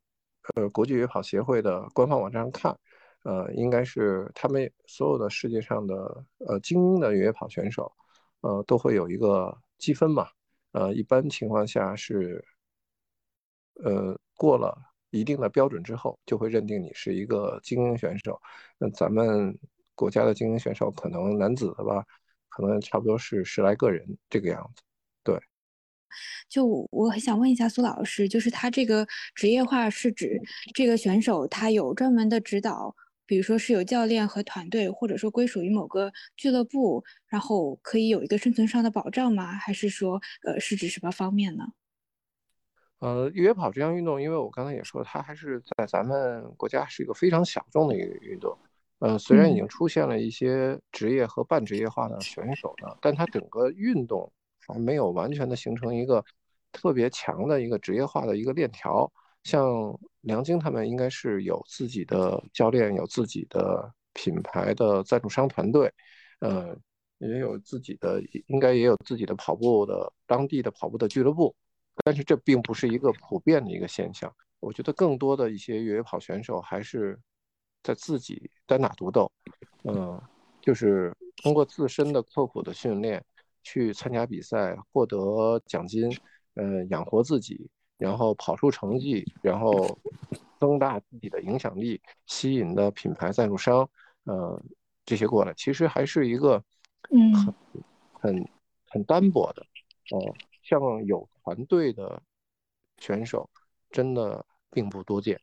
呃国际越野跑协会的官方网站上看，呃，应该是他们所有的世界上的呃精英的越野跑选手，呃，都会有一个积分嘛。呃，一般情况下是，呃，过了一定的标准之后，就会认定你是一个精英选手。那咱们国家的精英选手，可能男子的吧。可能差不多是十来个人这个样子，对。就我很想问一下苏老师，就是他这个职业化是指这个选手他有专门的指导，比如说是有教练和团队，或者说归属于某个俱乐部，然后可以有一个生存上的保障吗？还是说，呃，是指什么方面呢？呃，越野跑这项运动，因为我刚才也说，它还是在咱们国家是一个非常小众的一个运动。呃，虽然已经出现了一些职业和半职业化的选手呢，但它整个运动还没有完全的形成一个特别强的一个职业化的一个链条。像梁晶他们应该是有自己的教练，有自己的品牌的赞助商团队，呃，也有自己的，应该也有自己的跑步的当地的跑步的俱乐部。但是这并不是一个普遍的一个现象。我觉得更多的一些越野跑选手还是。在自己单打独斗，嗯，就是通过自身的刻苦的训练去参加比赛，获得奖金，嗯，养活自己，然后跑出成绩，然后增大自己的影响力，吸引的品牌赞助商，呃，这些过来，其实还是一个，嗯，很很很单薄的，呃，像有团队的选手，真的并不多见。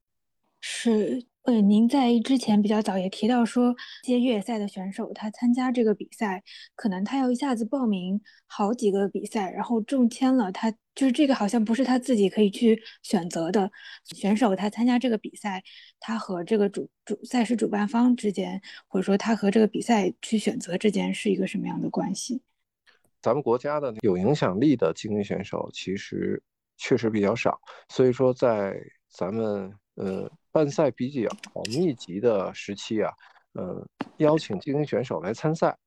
是。嗯，您在之前比较早也提到说，一些越野赛的选手，他参加这个比赛，可能他要一下子报名好几个比赛，然后中签了，他就是这个好像不是他自己可以去选择的。选手他参加这个比赛，他和这个主主赛事主办方之间，或者说他和这个比赛去选择之间是一个什么样的关系？咱们国家的有影响力的精英选手其实确实比较少，所以说在咱们呃。办赛比较密集的时期啊，嗯，邀请精英选手来参赛，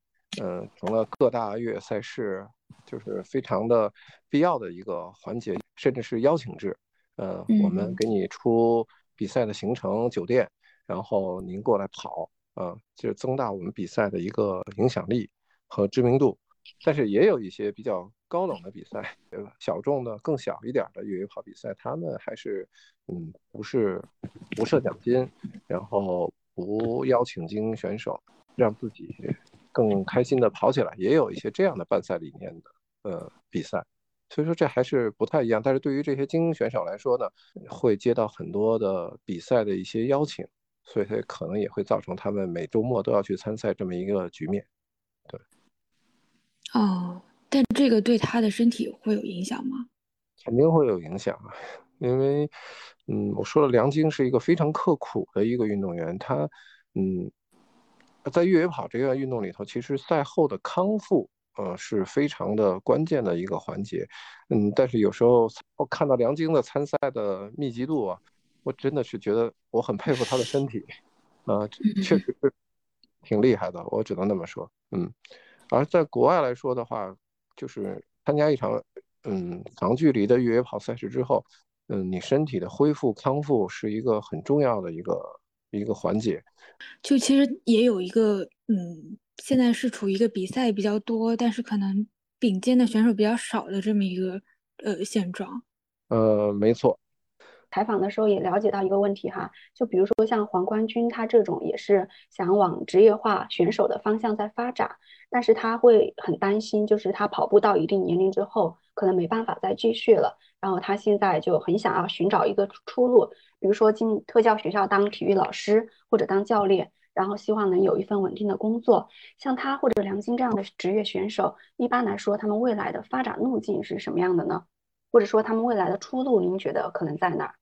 嗯，成了各大越野赛事就是非常的必要的一个环节，甚至是邀请制。呃，我们给你出比赛的行程、酒店，然后您过来跑，啊，就是增大我们比赛的一个影响力和知名度。但是也有一些比较高冷的比赛，小众的、更小一点的越野跑比赛，他们还是，嗯，不是不设奖金，然后不邀请精英选手，让自己更开心的跑起来，也有一些这样的办赛理念的，呃，比赛。所以说这还是不太一样。但是对于这些精英选手来说呢，会接到很多的比赛的一些邀请，所以它可能也会造成他们每周末都要去参赛这么一个局面。对哦，但这个对他的身体会有影响吗？肯定会有影响啊，因为，嗯，我说了，梁晶是一个非常刻苦的一个运动员，他，嗯，在越野跑这个运动里头，其实赛后的康复，呃，是非常的关键的一个环节，嗯，但是有时候我看到梁晶的参赛的密集度啊，我真的是觉得我很佩服他的身体，啊，确实是挺厉害的，我只能那么说，嗯。而在国外来说的话，就是参加一场嗯长距离的越野跑赛事之后，嗯，你身体的恢复康复是一个很重要的一个一个环节。就其实也有一个嗯，现在是处于一个比赛比较多，但是可能顶尖的选手比较少的这么一个呃现状。呃，没错。采访的时候也了解到一个问题哈，就比如说像黄冠军他这种也是想往职业化选手的方向在发展，但是他会很担心，就是他跑步到一定年龄之后，可能没办法再继续了。然后他现在就很想要寻找一个出路，比如说进特教学校当体育老师或者当教练，然后希望能有一份稳定的工作。像他或者梁晶这样的职业选手，一般来说他们未来的发展路径是什么样的呢？或者说他们未来的出路，您觉得可能在哪儿？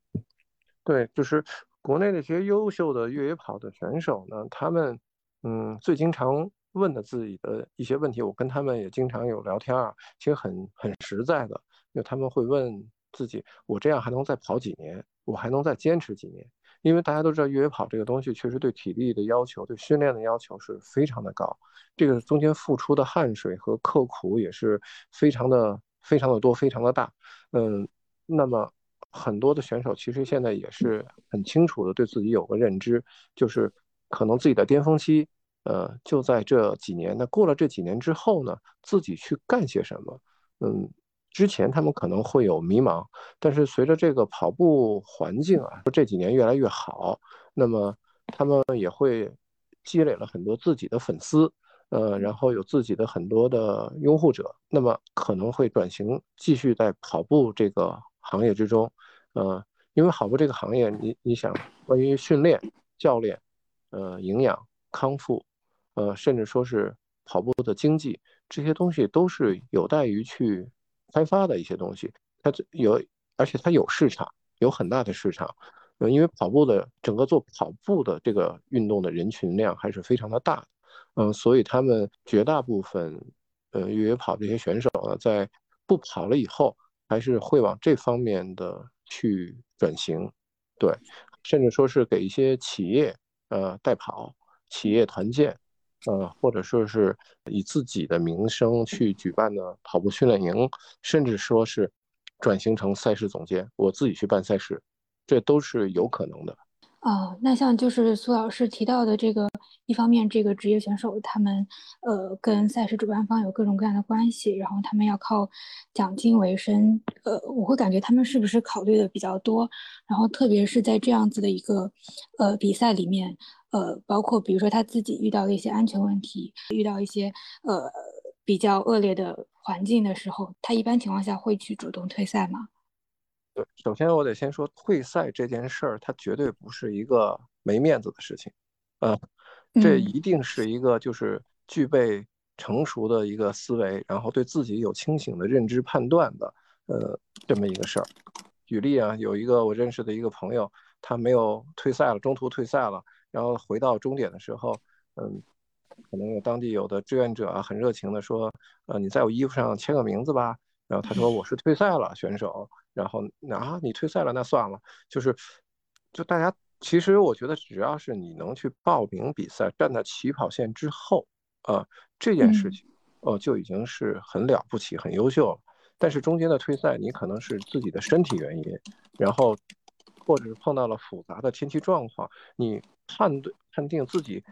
对，就是国内那些优秀的越野跑的选手呢，他们嗯最经常问的自己的一些问题，我跟他们也经常有聊天啊，其实很很实在的，就他们会问自己，我这样还能再跑几年？我还能再坚持几年？因为大家都知道越野跑这个东西确实对体力的要求、对训练的要求是非常的高，这个中间付出的汗水和刻苦也是非常的、非常的多、非常的大。嗯，那么很多的选手其实现在也是很清楚的对自己有个认知，就是可能自己的巅峰期，呃，就在这几年。那过了这几年之后呢，自己去干些什么？嗯。之前他们可能会有迷茫，但是随着这个跑步环境啊，这几年越来越好，那么他们也会积累了很多自己的粉丝，呃，然后有自己的很多的拥护者，那么可能会转型继续在跑步这个行业之中，呃，因为跑步这个行业，你你想关于训练、教练、呃，营养、康复，呃，甚至说是跑步的经济，这些东西都是有待于去。开发的一些东西，它有，而且它有市场，有很大的市场。嗯，因为跑步的整个做跑步的这个运动的人群量还是非常的大的。嗯，所以他们绝大部分，呃，越野跑这些选手呢，在不跑了以后，还是会往这方面的去转型。对，甚至说是给一些企业，呃，代跑，企业团建。呃，或者说是以自己的名声去举办的跑步训练营，甚至说是转型成赛事总监，我自己去办赛事，这都是有可能的。哦，那像就是苏老师提到的这个，一方面这个职业选手他们呃跟赛事主办方有各种各样的关系，然后他们要靠奖金为生，呃，我会感觉他们是不是考虑的比较多，然后特别是在这样子的一个呃比赛里面。呃，包括比如说他自己遇到的一些安全问题，遇到一些呃比较恶劣的环境的时候，他一般情况下会去主动退赛吗？对，首先我得先说退赛这件事儿，它绝对不是一个没面子的事情，呃，这一定是一个就是具备成熟的一个思维，然后对自己有清醒的认知判断的，呃，这么一个事儿。举例啊，有一个我认识的一个朋友，他没有退赛了，中途退赛了。然后回到终点的时候，嗯，可能有当地有的志愿者啊，很热情的说，呃，你在我衣服上签个名字吧。然后他说我是退赛了选手，然后啊，你退赛了，那算了。就是，就大家其实我觉得，只要是你能去报名比赛，站在起跑线之后，啊，这件事情，哦，就已经是很了不起、很优秀了。但是中间的退赛，你可能是自己的身体原因，然后。或者是碰到了复杂的天气状况，你判断判定自己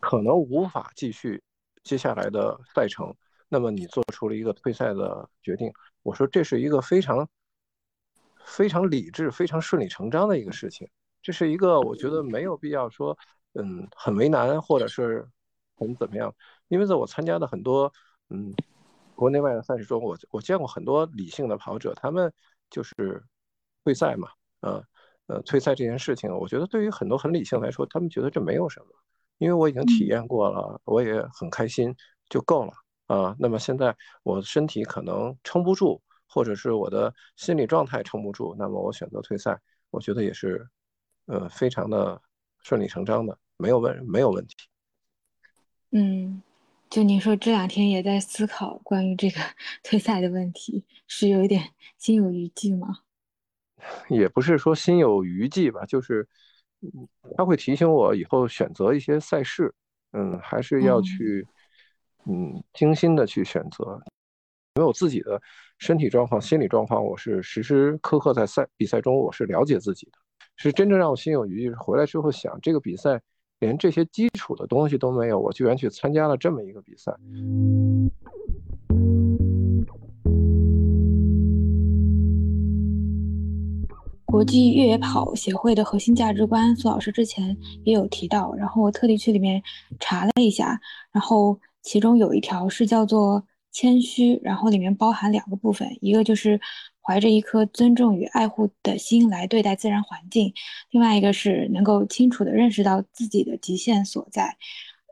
可能无法继续接下来的赛程，那么你做出了一个退赛的决定。我说这是一个非常非常理智、非常顺理成章的一个事情。这是一个我觉得没有必要说，嗯，很为难或者是很怎么样。因为在我参加的很多嗯国内外的赛事中，我我见过很多理性的跑者，他们就是退赛嘛。呃，呃，退赛这件事情，我觉得对于很多很理性来说，他们觉得这没有什么，因为我已经体验过了，我也很开心，就够了啊。那么现在我的身体可能撑不住，或者是我的心理状态撑不住，那么我选择退赛，我觉得也是，呃，非常的顺理成章的，没有问没有问题。嗯，就您说这两天也在思考关于这个 退赛的问题，是有一点 心有余悸吗？也不是说心有余悸吧，就是，他会提醒我以后选择一些赛事，嗯，还是要去，嗯，精心的去选择，因为我自己的身体状况、心理状况，我是时时刻刻在赛比赛中，我是了解自己的。是真正让我心有余悸，回来之后想，这个比赛连这些基础的东西都没有，我居然去参加了这么一个比赛。国际越野跑协会的核心价值观，苏老师之前也有提到，然后我特地去里面查了一下，然后其中有一条是叫做谦虚，然后里面包含两个部分，一个就是怀着一颗尊重与爱护的心来对待自然环境，另外一个是能够清楚的认识到自己的极限所在。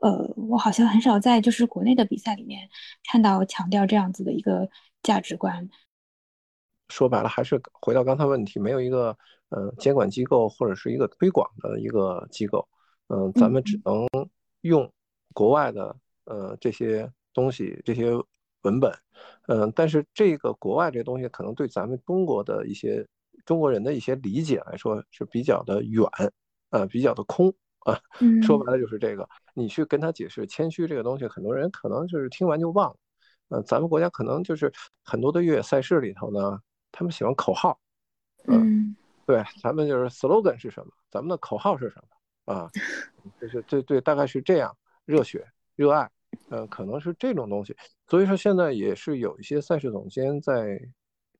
呃，我好像很少在就是国内的比赛里面看到强调这样子的一个价值观。说白了，还是回到刚才问题，没有一个呃监管机构或者是一个推广的一个机构，嗯，咱们只能用国外的呃这些东西、这些文本，嗯，但是这个国外这东西可能对咱们中国的一些中国人的一些理解来说是比较的远，呃，比较的空啊。说白了就是这个，你去跟他解释谦虚这个东西，很多人可能就是听完就忘了。呃，咱们国家可能就是很多的越野赛事里头呢，他们喜欢口号。嗯，对，咱们就是 slogan 是什么？咱们的口号是什么？啊，就是对对，大概是这样，热血、热爱，呃，可能是这种东西。所以说现在也是有一些赛事总监在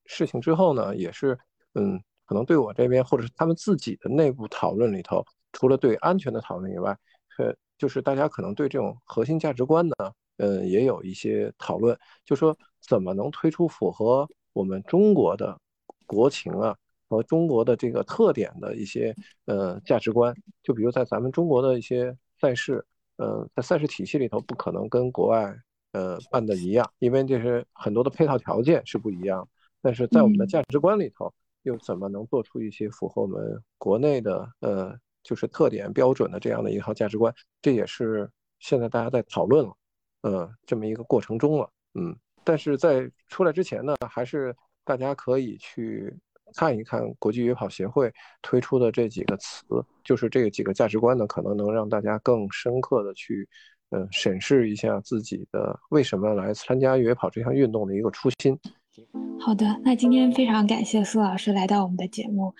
事情之后呢，也是嗯，可能对我这边或者是他们自己的内部讨论里头，除了对安全的讨论以外，呃，就是大家可能对这种核心价值观呢，嗯，也有一些讨论，就说怎么能推出符合我们中国的国情啊。和中国的这个特点的一些呃价值观，就比如在咱们中国的一些赛事，呃，在赛事体系里头不可能跟国外呃办的一样，因为就是很多的配套条件是不一样。但是在我们的价值观里头，又怎么能做出一些符合我们国内的呃就是特点标准的这样的一套价值观？这也是现在大家在讨论了，呃，这么一个过程中了，嗯。但是在出来之前呢，还是大家可以去。看一看国际越野跑协会推出的这几个词，就是这几个价值观呢，可能能让大家更深刻的去，呃，审视一下自己的为什么来参加越野跑这项运动的一个初心。好的，那今天非常感谢苏老师来到我们的节目，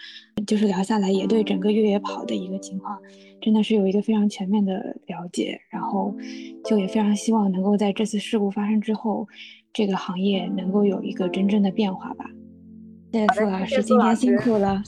就是聊下来也对整个越野跑的一个情况，真的是有一个非常全面的了解，然后就也非常希望能够在这次事故发生之后，这个行业能够有一个真正的变化吧。谢谢傅老师，今天辛苦了。